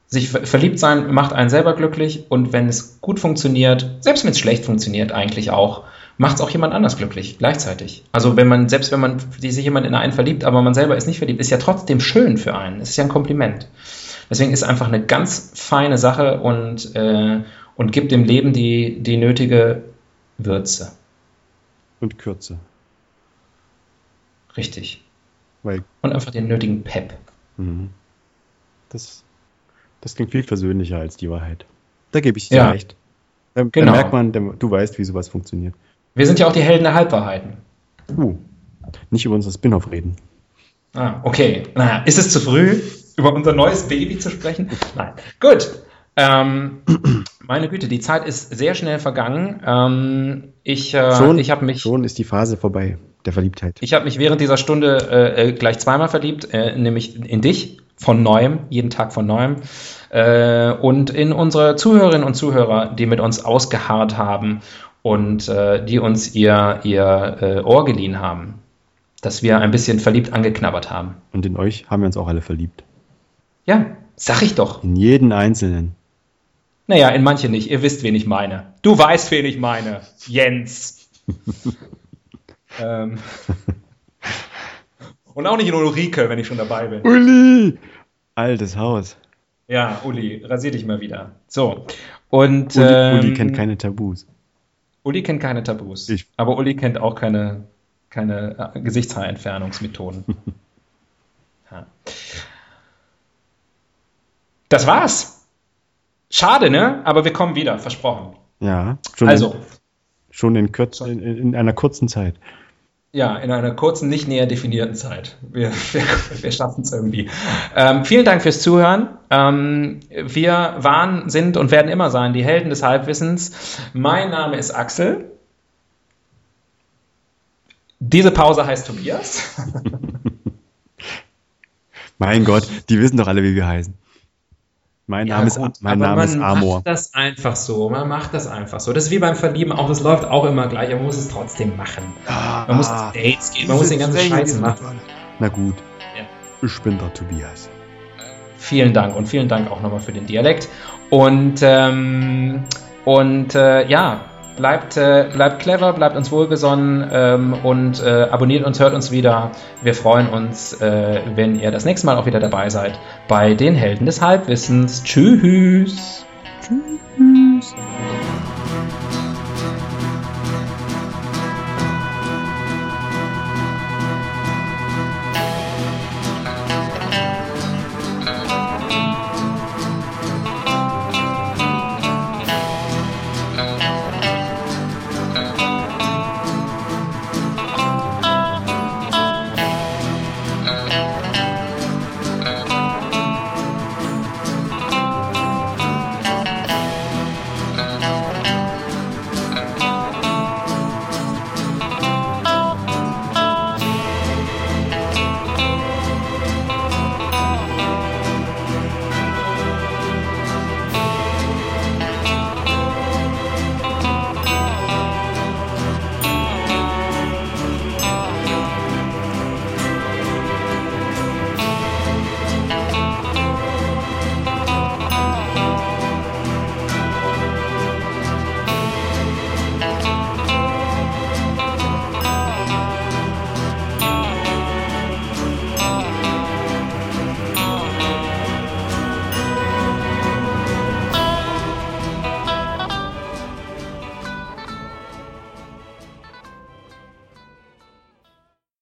Sich ver verliebt sein macht einen selber glücklich und wenn es gut funktioniert, selbst wenn es schlecht funktioniert, eigentlich auch, macht es auch jemand anders glücklich gleichzeitig. Also wenn man, selbst wenn man sich jemand in einen verliebt, aber man selber ist nicht verliebt, ist ja trotzdem schön für einen. Es ist ja ein Kompliment. Deswegen ist einfach eine ganz feine Sache und, äh, und gibt dem Leben die, die nötige Würze. Und Kürze. Richtig. Weil Und einfach den nötigen Pep. mhm. das, das klingt viel versöhnlicher als die Wahrheit. Da gebe ich dir Ja. recht. Da, Genau. da merkt man, du weißt, wie sowas funktioniert. Wir sind ja auch die Helden der Halbwahrheiten. Uh, nicht über unser Spin-off reden. Ah, okay. Na, ist es zu früh, über unser neues Baby zu sprechen? Nein. Gut. Ähm, meine Güte, die Zeit ist sehr schnell vergangen. Ähm, ich äh, Schon, ich habe mich schon ist die Phase vorbei, der Verliebtheit. Ich habe mich während dieser Stunde äh, äh, gleich zweimal verliebt, äh, nämlich in dich von neuem, jeden Tag von neuem, äh, und in unsere Zuhörerinnen und Zuhörer, die mit uns ausgeharrt haben und äh, die uns ihr, ihr Ohr geliehen haben, dass wir ein bisschen verliebt angeknabbert haben. Und in euch haben wir uns auch alle verliebt. Ja, sag ich doch. In jeden Einzelnen. Naja, in manche nicht. Ihr wisst, wen ich meine. Du weißt, wen ich meine. Jens. ähm. Und auch nicht in Ulrike, wenn ich schon dabei bin. Uli! Altes Haus. Ja, Uli, rasier dich mal wieder. So. Und Uli, ähm, Uli kennt keine Tabus. Uli kennt keine Tabus. Ich- Aber Uli kennt auch keine, keine äh, Gesichtshaarentfernungsmethoden. ja. Das war's. Schade, ne? Aber wir kommen wieder, versprochen. Ja, schon, Also, schon in, kürz, in, in einer kurzen Zeit. Ja, in einer kurzen, nicht näher definierten Zeit. Wir, wir, wir schaffen es irgendwie. Ähm, vielen Dank fürs Zuhören. Ähm, wir waren, sind und werden immer sein die Helden des Halbwissens. Mein Name ist Axel. Diese Pause heißt Tobias. Mein Gott, die wissen doch alle, wie wir heißen. Mein Ja, Name, ist, mein Name ist man Amor. macht das einfach so. Man macht das einfach so. Das ist wie beim Verlieben auch. Das läuft auch immer gleich. Aber man muss es trotzdem machen. Man muss auf Dates gehen. Man muss den ganzen Scheiß machen. Na gut, Ja. ich bin der Tobias. Vielen Dank und vielen Dank auch nochmal für den Dialekt. Und, ähm, und äh, ja, bleibt, äh, bleibt clever, bleibt uns wohlgesonnen ähm, und äh, abonniert uns, hört uns wieder. Wir freuen uns, äh, wenn ihr das nächste Mal auch wieder dabei seid bei den Helden des Halbwissens. Tschüss. Tschüss.